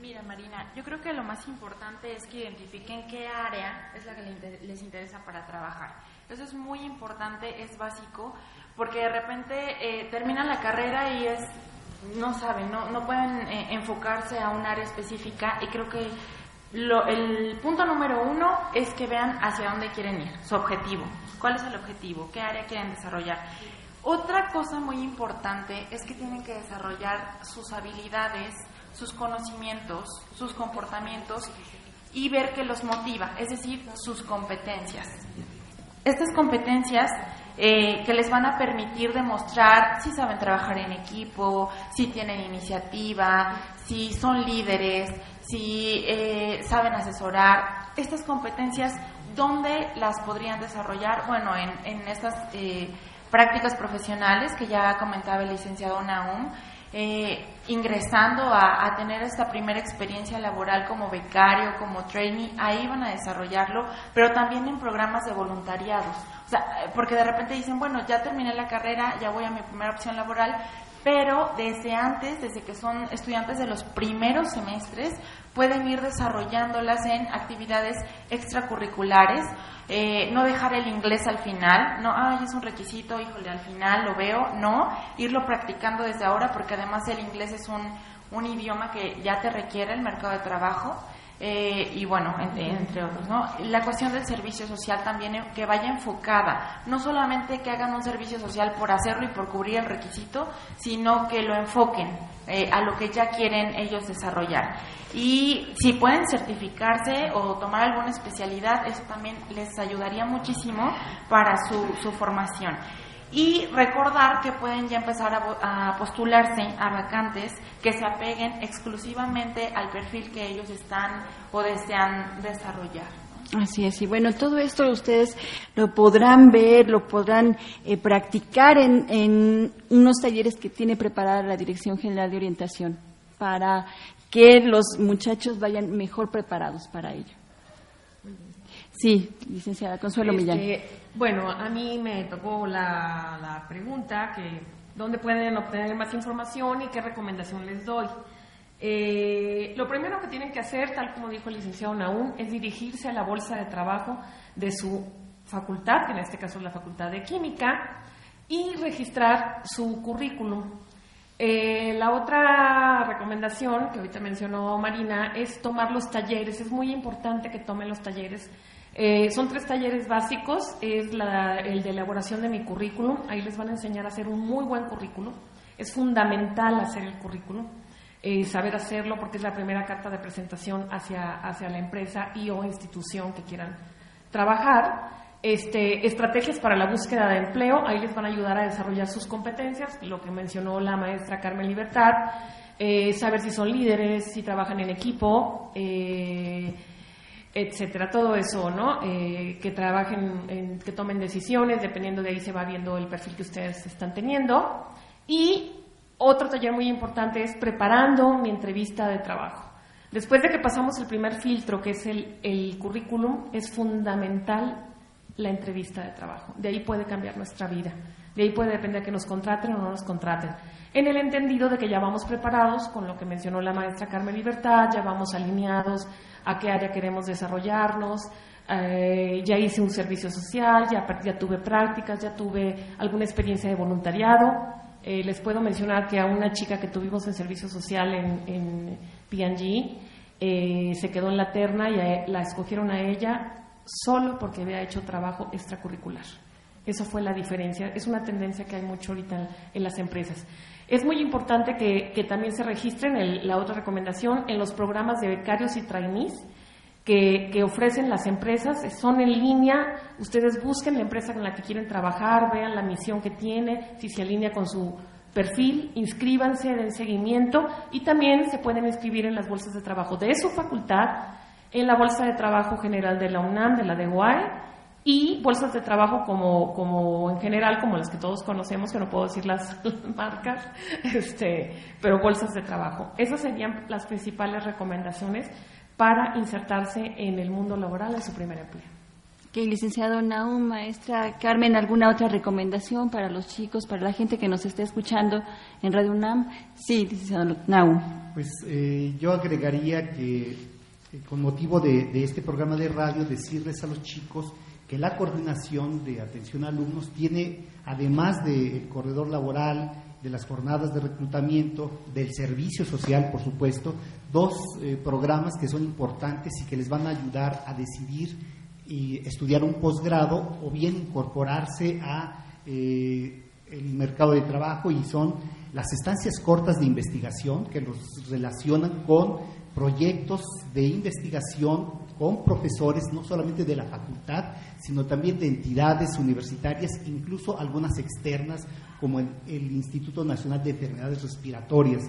Mira, Marina, yo creo que lo más importante es que identifiquen qué área es la que les interesa para trabajar. Eso es muy importante, es básico, porque de repente eh, terminan la carrera y es no saben, no, no pueden eh, enfocarse a un área específica y creo que lo, el punto número uno es que vean hacia dónde quieren ir, su objetivo. ¿Cuál es el objetivo? ¿Qué área quieren desarrollar? Otra cosa muy importante es que tienen que desarrollar sus habilidades, sus conocimientos, sus comportamientos y ver qué los motiva, es decir, sus competencias. Estas competencias eh, que les van a permitir demostrar si saben trabajar en equipo, si tienen iniciativa, si son líderes, si eh, saben asesorar. Estas competencias, ¿dónde las podrían desarrollar? Bueno, en, estas eh, prácticas profesionales que ya comentaba el licenciado Naum, ingresando a, a, tener esta primera experiencia laboral como becario, como trainee, ahí van a desarrollarlo, pero también en programas de voluntariados. O sea, porque de repente dicen, bueno, ya terminé la carrera, ya voy a mi primera opción laboral, pero desde antes, desde que son estudiantes de los primeros semestres, pueden ir desarrollándolas en actividades extracurriculares, eh, no dejar el inglés al final, no, ay, es un requisito, híjole, al final lo veo, no, irlo practicando desde ahora, porque además el inglés es un, un idioma que ya te requiere el mercado de trabajo. Eh, y bueno, entre, otros, ¿no? La cuestión del servicio social también eh, que vaya enfocada, no solamente que hagan un servicio social por hacerlo y por cubrir el requisito, sino que lo enfoquen eh, a lo que ya quieren ellos desarrollar. Y si pueden certificarse o tomar alguna especialidad, eso también les ayudaría muchísimo para su, su formación y recordar que pueden ya empezar a, postularse a vacantes que se apeguen exclusivamente al perfil que ellos están o desean desarrollar. Así es, y bueno, todo esto ustedes lo podrán ver, lo podrán eh, practicar en, en unos talleres que tiene preparada la Dirección General de Orientación para que los muchachos vayan mejor preparados para ello. Sí, licenciada Consuelo este, Millán. Bueno, a mí me tocó la, pregunta que dónde pueden obtener más información y qué recomendación les doy. Eh, lo primero que tienen que hacer, tal como dijo el licenciado Naún, es dirigirse a la bolsa de trabajo de su facultad, que en este caso es la Facultad de Química, y registrar su currículum. Eh, la otra recomendación que ahorita mencionó Marina es tomar los talleres. Es muy importante que tomen los talleres eh, son tres talleres básicos, es el de elaboración de mi currículum, ahí les van a enseñar a hacer un muy buen currículum, es fundamental hacer el currículum, eh, saber hacerlo porque es la primera carta de presentación hacia, hacia la empresa y o institución que quieran trabajar. Este, estrategias para la búsqueda de empleo, ahí les van a ayudar a desarrollar sus competencias, lo que mencionó la maestra Carmen Libertad, eh, saber si son líderes, si trabajan en equipo, etcétera, todo eso, ¿no? Eh, que trabajen, que tomen decisiones, dependiendo de ahí se va viendo el perfil que ustedes están teniendo. Y otro taller muy importante es preparando mi entrevista de trabajo. Después de que pasamos el primer filtro, que es el, el currículum, es fundamental la entrevista de trabajo. De ahí puede cambiar nuestra vida. De ahí puede depender que nos contraten o no nos contraten. En el entendido de que ya vamos preparados con lo que mencionó la maestra Carmen Libertad, ya vamos alineados a qué área queremos desarrollarnos, eh, ya hice un servicio social, ya, ya, tuve prácticas, ya tuve alguna experiencia de voluntariado. Eh, les puedo mencionar que a una chica que tuvimos en servicio social en, en eh, se quedó en la terna y la escogieron a ella solo porque había hecho trabajo extracurricular. Esa fue la diferencia. Es una tendencia que hay mucho ahorita en las empresas. Es muy importante que, también se registren, la otra recomendación, en los programas de becarios y trainees que, ofrecen las empresas. Son en línea, ustedes busquen la empresa con la que quieren trabajar, vean la misión que tiene, si se alinea con su perfil, inscríbanse, den seguimiento y también se pueden inscribir en las bolsas de trabajo de su facultad, en la Bolsa de Trabajo General de la UNAM, de la DEUAE, y bolsas de trabajo como, como en general, como las que todos conocemos, que no puedo decir las marcas, este, pero bolsas de trabajo. Esas serían las principales recomendaciones para insertarse en el mundo laboral en su primer empleo. Okay, licenciado Naum, maestra Carmen, ¿alguna otra recomendación para los chicos, para la gente que nos esté escuchando en Radio UNAM? Sí, licenciado Naum. Pues eh, yo agregaría que eh, con motivo de, de este programa de radio, decirles a los chicos que la coordinación de atención a alumnos tiene, además del corredor laboral, de las jornadas de reclutamiento, del servicio social, por supuesto, dos eh, programas que son importantes y que les van a ayudar a decidir y estudiar un posgrado o bien incorporarse a eh, el mercado de trabajo y son las estancias cortas de investigación que los relacionan con proyectos de investigación con profesores no solamente de la facultad, sino también de entidades universitarias, incluso algunas externas, como el, Instituto Nacional de Enfermedades Respiratorias.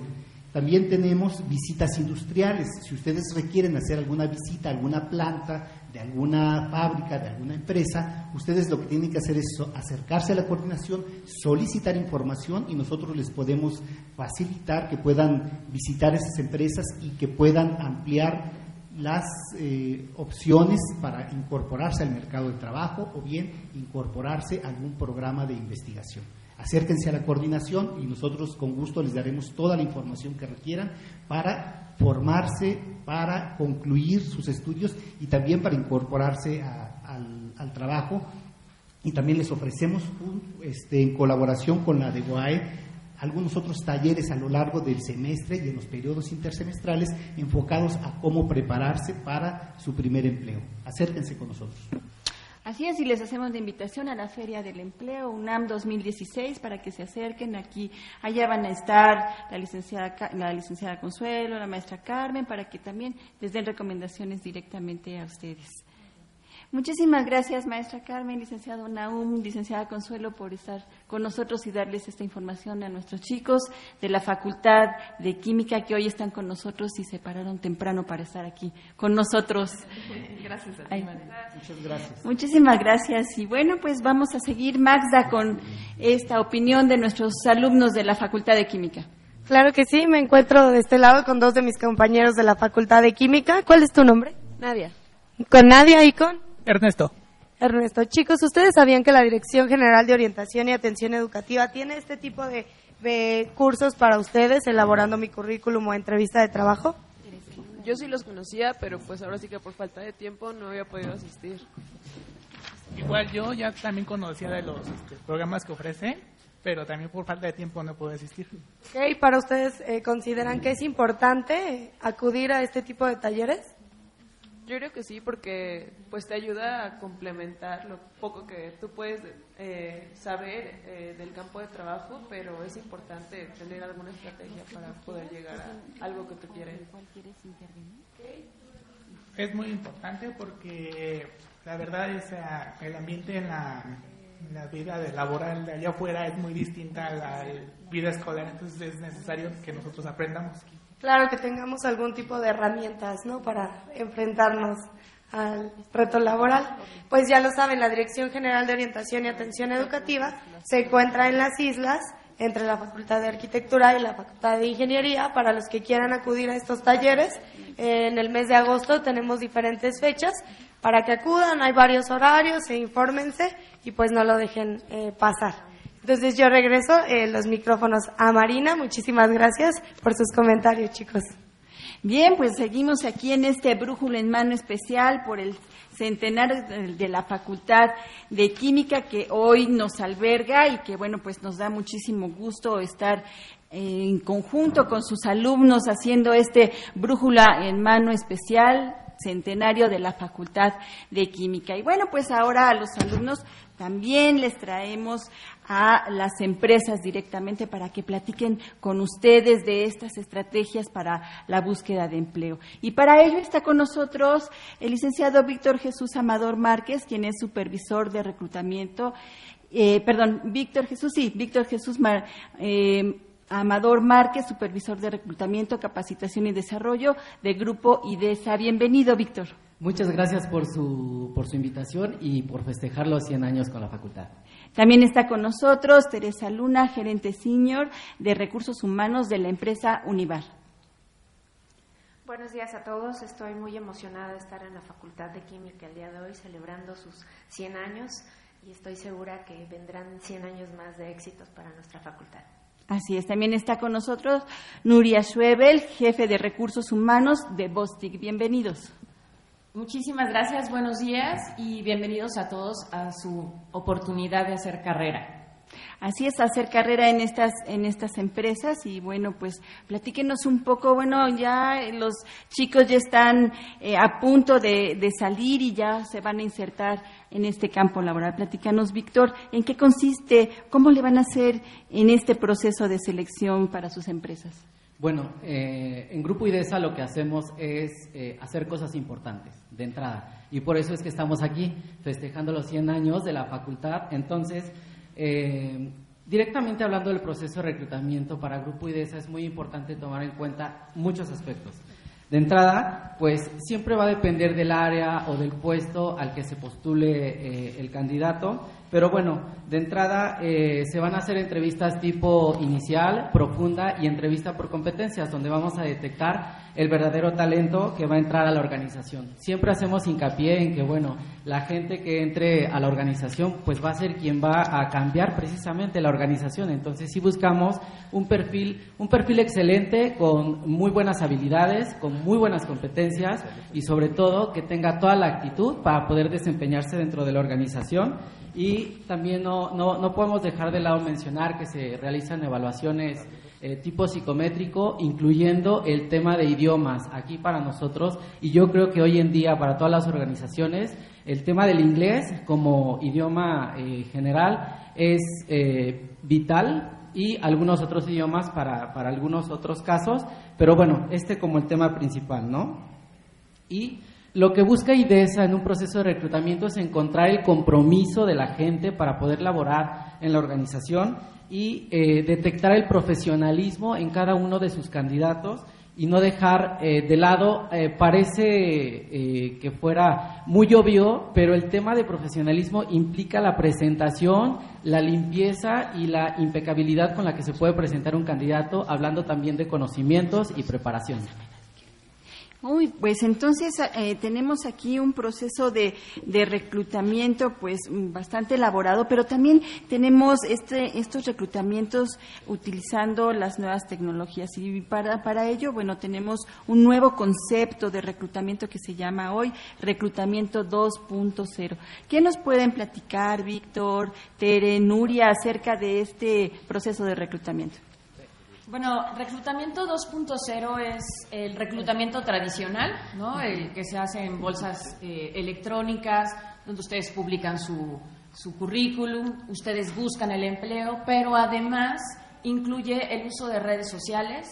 También tenemos visitas industriales. Si ustedes requieren hacer alguna visita a alguna planta, de alguna fábrica, de alguna empresa, ustedes lo que tienen que hacer es acercarse a la coordinación, solicitar información y nosotros les podemos facilitar que puedan visitar esas empresas y que puedan ampliar las eh, opciones para incorporarse al mercado de trabajo o bien incorporarse a algún programa de investigación. Acérquense a la coordinación y nosotros con gusto les daremos toda la información que requieran para formarse, para concluir sus estudios y también para incorporarse al, trabajo. Y también les ofrecemos, este, en colaboración con la de algunos otros talleres a lo largo del semestre y en los periodos intersemestrales enfocados a cómo prepararse para su primer empleo. Acérquense con nosotros. Así es, y les hacemos la invitación a la Feria del Empleo UNAM 2016 para que se acerquen aquí. Allá van a estar la licenciada, la licenciada Consuelo, la maestra Carmen, para que también les den recomendaciones directamente a ustedes. Muchísimas gracias, maestra Carmen, licenciado Naum, licenciada Consuelo, por estar con nosotros y darles esta información a nuestros chicos de la Facultad de Química que hoy están con nosotros y se pararon temprano para estar aquí con nosotros. Gracias a ti, Muchas gracias. Muchísimas gracias. Y bueno, pues vamos a seguir, Magda, con esta opinión de nuestros alumnos de la Facultad de Química. Claro que sí, me encuentro de este lado con dos de mis compañeros de la Facultad de Química. ¿Cuál es tu nombre? Nadia. Con Nadia y con Ernesto. Ernesto. Chicos, ¿ustedes sabían que la Dirección General de Orientación y Atención Educativa tiene este tipo de, de cursos para ustedes, elaborando mi currículum o entrevista de trabajo? Yo sí los conocía, pero pues ahora sí que por falta de tiempo no había podido asistir. Igual yo ya también conocía de los este, programas que ofrecen, pero también por falta de tiempo no pude asistir. Ok, ¿para ustedes eh, consideran que es importante acudir a este tipo de talleres? Yo creo que sí, porque pues te ayuda a complementar lo poco que tú puedes eh, saber eh, del campo de trabajo, pero es importante tener alguna estrategia para poder llegar a algo que tú quieres. Es muy importante porque la verdad es ah, el ambiente en la, la vida de laboral de allá afuera es muy distinta a la vida escolar, entonces es necesario que nosotros aprendamos. Claro, que tengamos algún tipo de herramientas, ¿no? Para enfrentarnos al reto laboral. Pues ya lo saben, la Dirección General de Orientación y Atención Educativa se encuentra en las islas entre la Facultad de Arquitectura y la Facultad de Ingeniería para los que quieran acudir a estos talleres. En el mes de agosto tenemos diferentes fechas para que acudan, hay varios horarios, e infórmense y pues no lo dejen eh, pasar. Entonces yo regreso eh, los micrófonos a Marina. Muchísimas gracias por sus comentarios, chicos. Bien, pues seguimos aquí en este brújulo en mano especial por el centenario de la Facultad de Química que hoy nos alberga y que, bueno, pues nos da muchísimo gusto estar en conjunto con sus alumnos haciendo este brújula en mano especial centenario de la Facultad de Química. Y bueno, pues ahora a los alumnos también les traemos a las empresas directamente para que platiquen con ustedes de estas estrategias para la búsqueda de empleo. Y para ello está con nosotros el licenciado Víctor Jesús Amador Márquez, quien es supervisor de reclutamiento. Eh, perdón, Víctor Jesús, sí, Víctor Jesús eh, Amador Márquez, supervisor de reclutamiento, capacitación y desarrollo de Grupo IDESA. Bienvenido, Víctor. Muchas gracias por su, por su invitación y por festejar los 100 años con la facultad. También está con nosotros Teresa Luna, gerente senior de recursos humanos de la empresa Univar. Buenos días a todos. Estoy muy emocionada de estar en la Facultad de Química el día de hoy celebrando sus 100 años y estoy segura que vendrán 100 años más de éxitos para nuestra facultad. Así es, también está con nosotros Nuria Schwebel, jefe de recursos humanos de Bostic. Bienvenidos. Muchísimas gracias, buenos días y bienvenidos a todos a su oportunidad de hacer carrera. Así es, hacer carrera en estas, en estas empresas y bueno, pues platíquenos un poco, bueno, ya los chicos ya están eh, a punto de, de, salir y ya se van a insertar en este campo laboral. Platícanos, Víctor, ¿en qué consiste? ¿Cómo le van a hacer en este proceso de selección para sus empresas? Bueno, eh, en Grupo IDESA lo que hacemos es eh, hacer cosas importantes de entrada y por eso es que estamos aquí festejando los 100 años de la facultad. Entonces, eh, directamente hablando del proceso de reclutamiento para Grupo IDESA es muy importante tomar en cuenta muchos aspectos. De entrada, pues siempre va a depender del área o del puesto al que se postule el candidato, pero bueno, de entrada eh, se van a hacer entrevistas tipo inicial, profunda y entrevista por competencias, donde vamos a detectar el verdadero talento que va a entrar a la organización. Siempre hacemos hincapié en que, bueno, la gente que entre a la organización, pues va a ser quien va a cambiar precisamente la organización. Entonces, sí buscamos un perfil, un perfil excelente con muy buenas habilidades, con muy buenas competencias y sobre todo que tenga toda la actitud para poder desempeñarse dentro de la organización. Y también no, no, no podemos dejar de lado mencionar que se realizan evaluaciones eh, tipo psicométrico, incluyendo el tema de idiomas aquí para nosotros. Y yo creo que hoy en día para todas las organizaciones el tema del inglés como idioma eh, general es eh, vital y algunos otros idiomas para, para algunos otros casos, pero bueno, este como el tema principal, ¿no? Y lo que busca IDESA en un proceso de reclutamiento es encontrar el compromiso de la gente para poder laborar en la organización y eh, detectar el profesionalismo en cada uno de sus candidatos y no dejar eh, de lado, eh, parece que fuera muy obvio, pero el tema de profesionalismo implica la presentación, la limpieza y la impecabilidad con la que se puede presentar un candidato, hablando también de conocimientos y preparación. Uy, pues entonces eh, tenemos aquí un proceso de, reclutamiento pues bastante elaborado, pero también tenemos este, estos reclutamientos utilizando las nuevas tecnologías y para, para ello, bueno, tenemos un nuevo concepto de reclutamiento que se llama hoy reclutamiento 2.0. ¿Qué nos pueden platicar, Víctor, Tere, Nuria, acerca de este proceso de reclutamiento? Bueno, reclutamiento 2.0 es el reclutamiento tradicional, ¿no? El que se hace en bolsas eh, electrónicas, donde ustedes publican su, su currículum, ustedes buscan el empleo, pero además incluye el uso de redes sociales,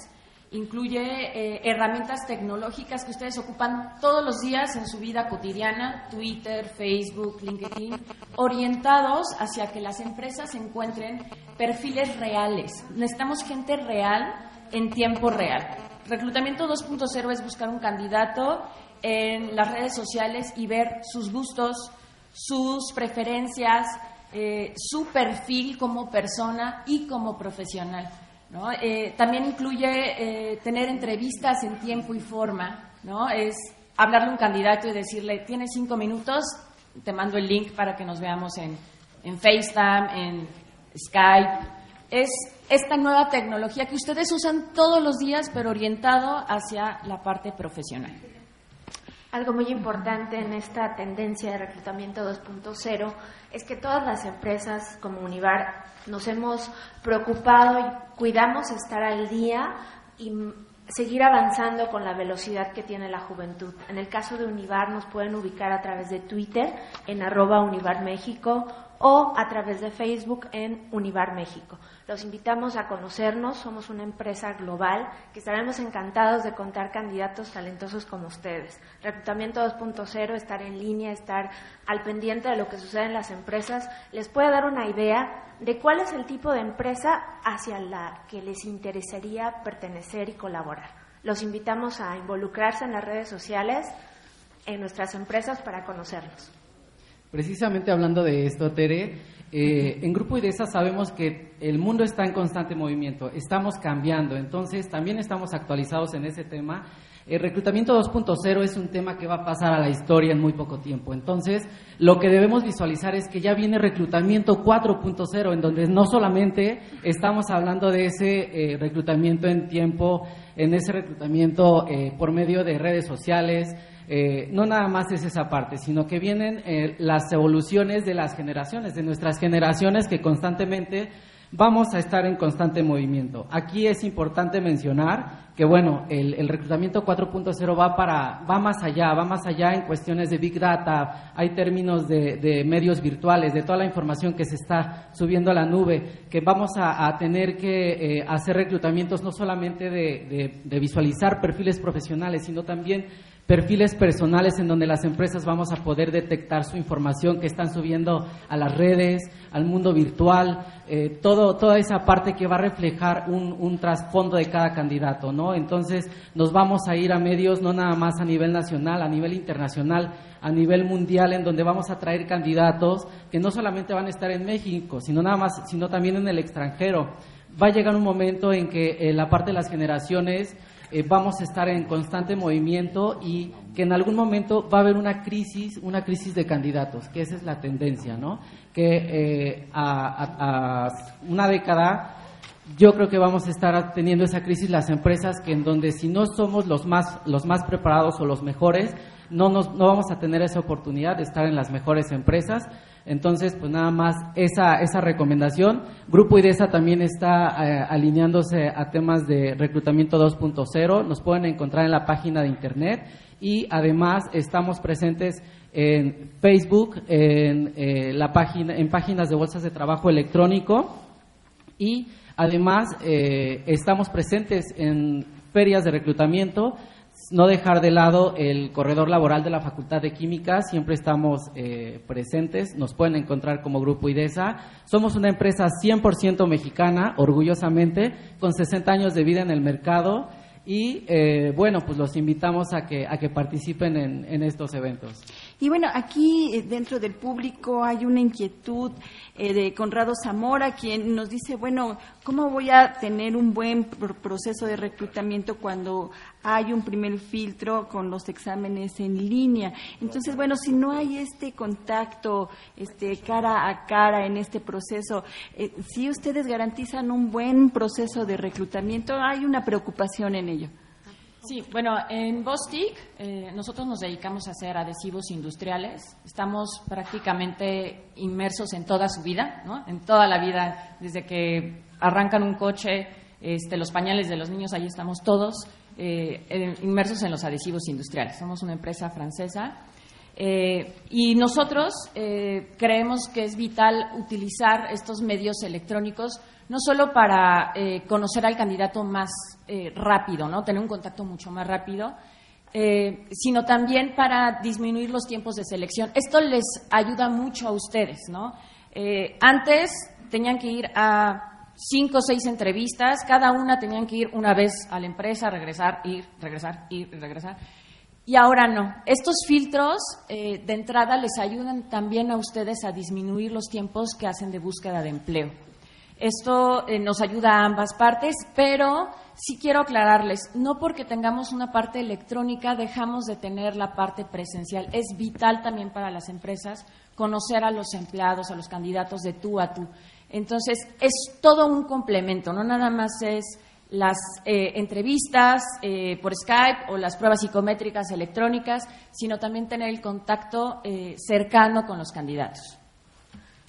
incluye eh, herramientas tecnológicas que ustedes ocupan todos los días en su vida cotidiana, Twitter, Facebook, LinkedIn, orientados hacia que las empresas encuentren perfiles reales. Necesitamos gente real en tiempo real. Reclutamiento 2.0 es buscar un candidato en las redes sociales y ver sus gustos, sus preferencias, eh, su perfil como persona y como profesional. Eh, también incluye eh, tener entrevistas en tiempo y forma, ¿no? Es hablarle a un candidato y decirle, tienes cinco minutos, te mando el link para que nos veamos en, en FaceTime, en Skype. Es esta nueva tecnología que ustedes usan todos los días, pero orientado hacia la parte profesional. Algo muy importante en esta tendencia de reclutamiento 2.0 es que todas las empresas como Univar nos hemos preocupado y cuidamos estar al día y seguir avanzando con la velocidad que tiene la juventud. En el caso de Univar nos pueden ubicar a través de Twitter en arroba Univar o a través de Facebook en Univar México. Los invitamos a conocernos, somos una empresa global que estaremos encantados de contar candidatos talentosos como ustedes. Reclutamiento 2.0, estar en línea, estar al pendiente de lo que sucede en las empresas, les puede dar una idea de cuál es el tipo de empresa hacia la que les interesaría pertenecer y colaborar. Los invitamos a involucrarse en las redes sociales, en nuestras empresas para conocerlos. Precisamente hablando de esto, Tere, eh, en Grupo IDESA sabemos que el mundo está en constante movimiento, estamos cambiando, entonces también estamos actualizados en ese tema. El reclutamiento 2.0 es un tema que va a pasar a la historia en muy poco tiempo. Entonces, lo que debemos visualizar es que ya viene reclutamiento 4.0, en donde no solamente estamos hablando de ese eh, reclutamiento en tiempo, en ese reclutamiento eh, por medio de redes sociales, eh, no nada más es esa parte, sino que vienen eh, las evoluciones de las generaciones, de nuestras generaciones que constantemente vamos a estar en constante movimiento. Aquí es importante mencionar que, bueno, el, reclutamiento 4.0 va, para, va más allá, va más allá en cuestiones de Big Data, hay términos de, medios virtuales, de toda la información que se está subiendo a la nube, que vamos a, tener que eh, hacer reclutamientos no solamente de visualizar perfiles profesionales, sino también perfiles personales en donde las empresas vamos a poder detectar su información que están subiendo a las redes, al mundo virtual, eh, todo, toda esa parte que va a reflejar un, un, trasfondo de cada candidato, ¿no? Entonces nos vamos a ir a medios no nada más a nivel nacional, a nivel internacional, a nivel mundial, en donde vamos a traer candidatos que no solamente van a estar en México, sino nada más, sino también en el extranjero. Va a llegar un momento en que eh, la parte de las generaciones eh, vamos a estar en constante movimiento y que en algún momento va a haber una crisis, una crisis de candidatos, que esa es la tendencia, ¿no? Que eh, a, una década yo creo que vamos a estar teniendo esa crisis las empresas que en donde si no somos los más, los más preparados o los mejores, no, nos, no vamos a tener esa oportunidad de estar en las mejores empresas. Entonces, pues nada más esa, esa recomendación. Grupo IDESA también está eh, alineándose a temas de reclutamiento 2.0. Nos pueden encontrar en la página de internet y además estamos presentes en Facebook, en, eh, la página, en páginas de bolsas de trabajo electrónico y además eh, estamos presentes en ferias de reclutamiento no dejar de lado el corredor laboral de la Facultad de Química, siempre estamos eh, presentes, nos pueden encontrar como Grupo IDESA. Somos una empresa 100% mexicana, orgullosamente, con 60 años de vida en el mercado y eh, bueno, pues los invitamos a que, a que participen en, en estos eventos. Y bueno, aquí eh, dentro del público hay una inquietud eh, de Conrado Zamora, quien nos dice, bueno, ¿cómo voy a tener un buen proceso de reclutamiento cuando hay un primer filtro con los exámenes en línea? Entonces, bueno, si no hay este contacto este, cara a cara en este proceso, eh, si ustedes garantizan un buen proceso de reclutamiento, hay una preocupación en ello. Sí, bueno, en Bostik eh, nosotros nos dedicamos a hacer adhesivos industriales. Estamos prácticamente inmersos en toda su vida, ¿no? En toda la vida, desde que arrancan un coche, este, los pañales de los niños, ahí estamos todos eh, inmersos en los adhesivos industriales. Somos una empresa francesa. Eh, y nosotros creemos que es vital utilizar estos medios electrónicos no solo para eh, conocer al candidato más eh, rápido, ¿no? tener un contacto mucho más rápido, eh, sino también para disminuir los tiempos de selección. Esto les ayuda mucho a ustedes. ¿no? antes tenían que ir a cinco o seis entrevistas, cada una tenían que ir una vez a la empresa, regresar, ir, regresar, ir, regresar. Y ahora no. Estos filtros de entrada les ayudan también a ustedes a disminuir los tiempos que hacen de búsqueda de empleo. Esto eh, nos ayuda a ambas partes, pero sí quiero aclararles, no porque tengamos una parte electrónica dejamos de tener la parte presencial. Es vital también para las empresas conocer a los empleados, a los candidatos de tú a tú. Entonces, es todo un complemento, no nada más es las eh, entrevistas eh, por Skype o las pruebas psicométricas electrónicas, sino también tener el contacto cercano con los candidatos.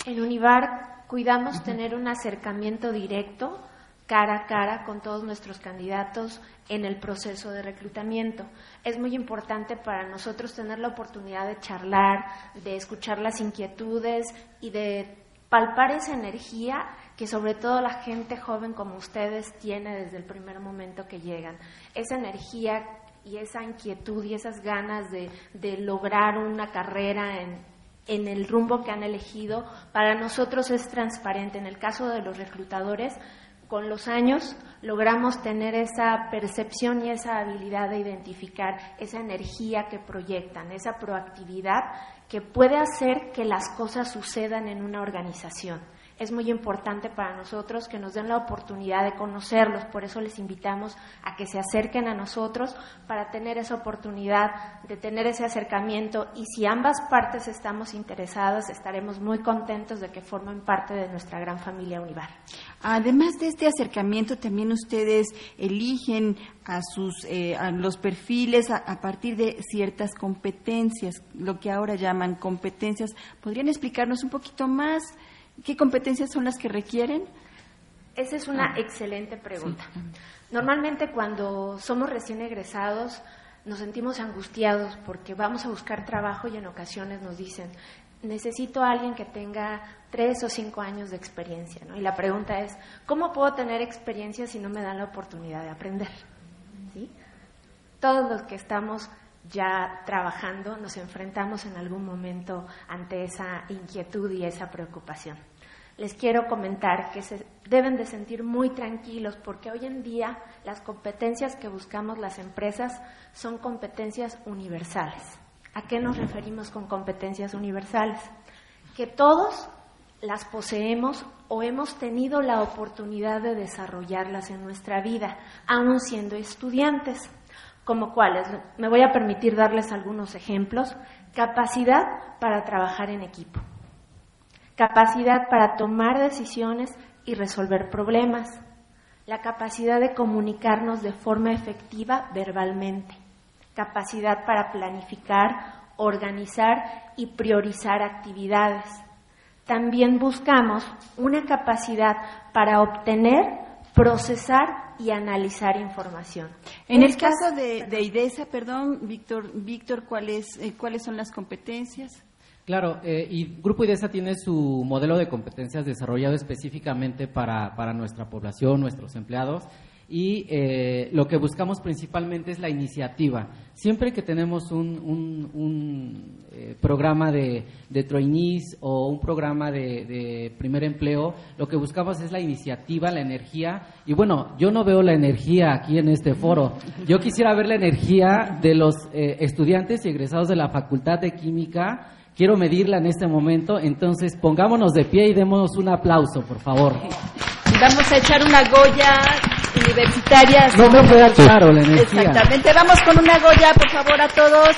En Univar cuidamos tener un acercamiento directo, cara a cara, con todos nuestros candidatos en el proceso de reclutamiento. Es muy importante para nosotros tener la oportunidad de charlar, de escuchar las inquietudes y de palpar esa energía que sobre todo la gente joven como ustedes tiene desde el primer momento que llegan. Esa energía y esa inquietud y esas ganas de, de lograr una carrera en, en el rumbo que han elegido, para nosotros es transparente. En el caso de los reclutadores, con los años logramos tener esa percepción y esa habilidad de identificar esa energía que proyectan, esa proactividad que puede hacer que las cosas sucedan en una organización es muy importante para nosotros que nos den la oportunidad de conocerlos. Por eso les invitamos a que se acerquen a nosotros para tener esa oportunidad de tener ese acercamiento. Y si ambas partes estamos interesadas, estaremos muy contentos de que formen parte de nuestra gran familia Univar. Además de este acercamiento, también ustedes eligen a sus eh, a los perfiles a, a, partir de ciertas competencias, lo que ahora llaman competencias. ¿Podrían explicarnos un poquito más? ¿Qué competencias son las que requieren? Esa es una ah. excelente pregunta. Normalmente cuando somos recién egresados nos sentimos angustiados porque vamos a buscar trabajo y en ocasiones nos dicen, necesito a alguien que tenga tres o cinco años de experiencia. Y la pregunta es, ¿cómo puedo tener experiencia si no me dan la oportunidad de aprender? ¿Sí? Todos los que estamos ya trabajando nos enfrentamos en algún momento ante esa inquietud y esa preocupación. Les quiero comentar que se deben de sentir muy tranquilos porque hoy en día las competencias que buscamos las empresas son competencias universales. ¿A qué nos referimos con competencias universales? Que todos las poseemos o hemos tenido la oportunidad de desarrollarlas en nuestra vida, aún siendo estudiantes como cuáles. Me voy a permitir darles algunos ejemplos. Capacidad para trabajar en equipo. Capacidad para tomar decisiones y resolver problemas. la capacidad de comunicarnos de forma efectiva verbalmente, capacidad para planificar, organizar y priorizar actividades. También buscamos una capacidad para obtener, procesar y analizar información. En el caso de, de IDESA, perdón, Víctor, Víctor ¿cuáles, eh, ¿cuáles son las competencias? Claro, eh, y Grupo IDESA tiene su modelo de competencias desarrollado específicamente para, para nuestra población, nuestros empleados, y eh, lo que buscamos principalmente es la iniciativa. Siempre que tenemos un, un, eh, programa de, de trainees o un programa de, primer empleo, lo que buscamos es la iniciativa, la energía. Y bueno, yo no veo la energía aquí en este foro. Yo quisiera ver la energía de los eh, estudiantes y egresados de la Facultad de Química. Quiero medirla en este momento, entonces pongámonos de pie y demos un aplauso, por favor. Vamos a echar una Goya universitaria. No me queda claro la energía. Exactamente. Vamos con una Goya, por favor, a todos.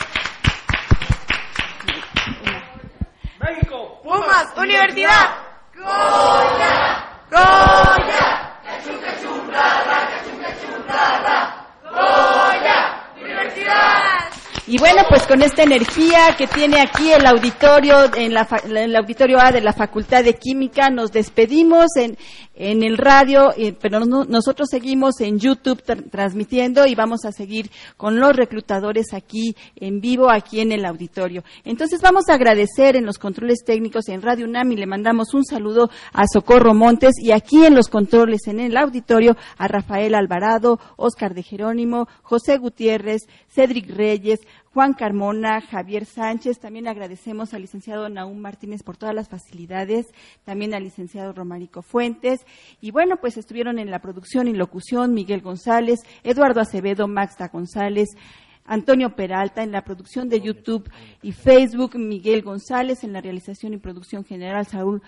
México, Pumas, Universidad. Goya, Goya, cachum, ra, ra. Goya, Universidad. Y bueno, pues con esta energía que tiene aquí el auditorio, en, la, en el auditorio A de la Facultad de Química, nos despedimos en, en el radio, eh, pero no, nosotros seguimos en YouTube tra transmitiendo y vamos a seguir con los reclutadores aquí en vivo, aquí en el auditorio. Entonces vamos a agradecer en los controles técnicos en Radio UNAM y le mandamos un saludo a Socorro Montes y aquí en los controles en el auditorio a Rafael Alvarado, Oscar de Jerónimo, José Gutiérrez, Cedric Reyes, Juan Carmona, Javier Sánchez, también agradecemos al licenciado Naúm Martínez por todas las facilidades, también al licenciado Romarico Fuentes, y bueno, pues estuvieron en la producción y locución Miguel González, Eduardo Acevedo, Maxta González, Antonio Peralta en la producción de YouTube y Facebook, Miguel González en la realización y producción general, Saúl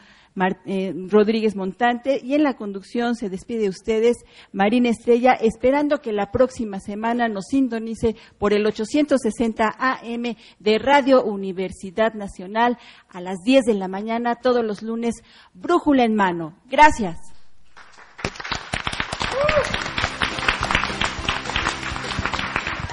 Eh, Rodríguez Montante y en la conducción se despide de ustedes Marina Estrella, esperando que la próxima semana nos sintonice por el 860 AM de Radio Universidad Nacional a las 10 de la mañana todos los lunes, brújula en mano. Gracias.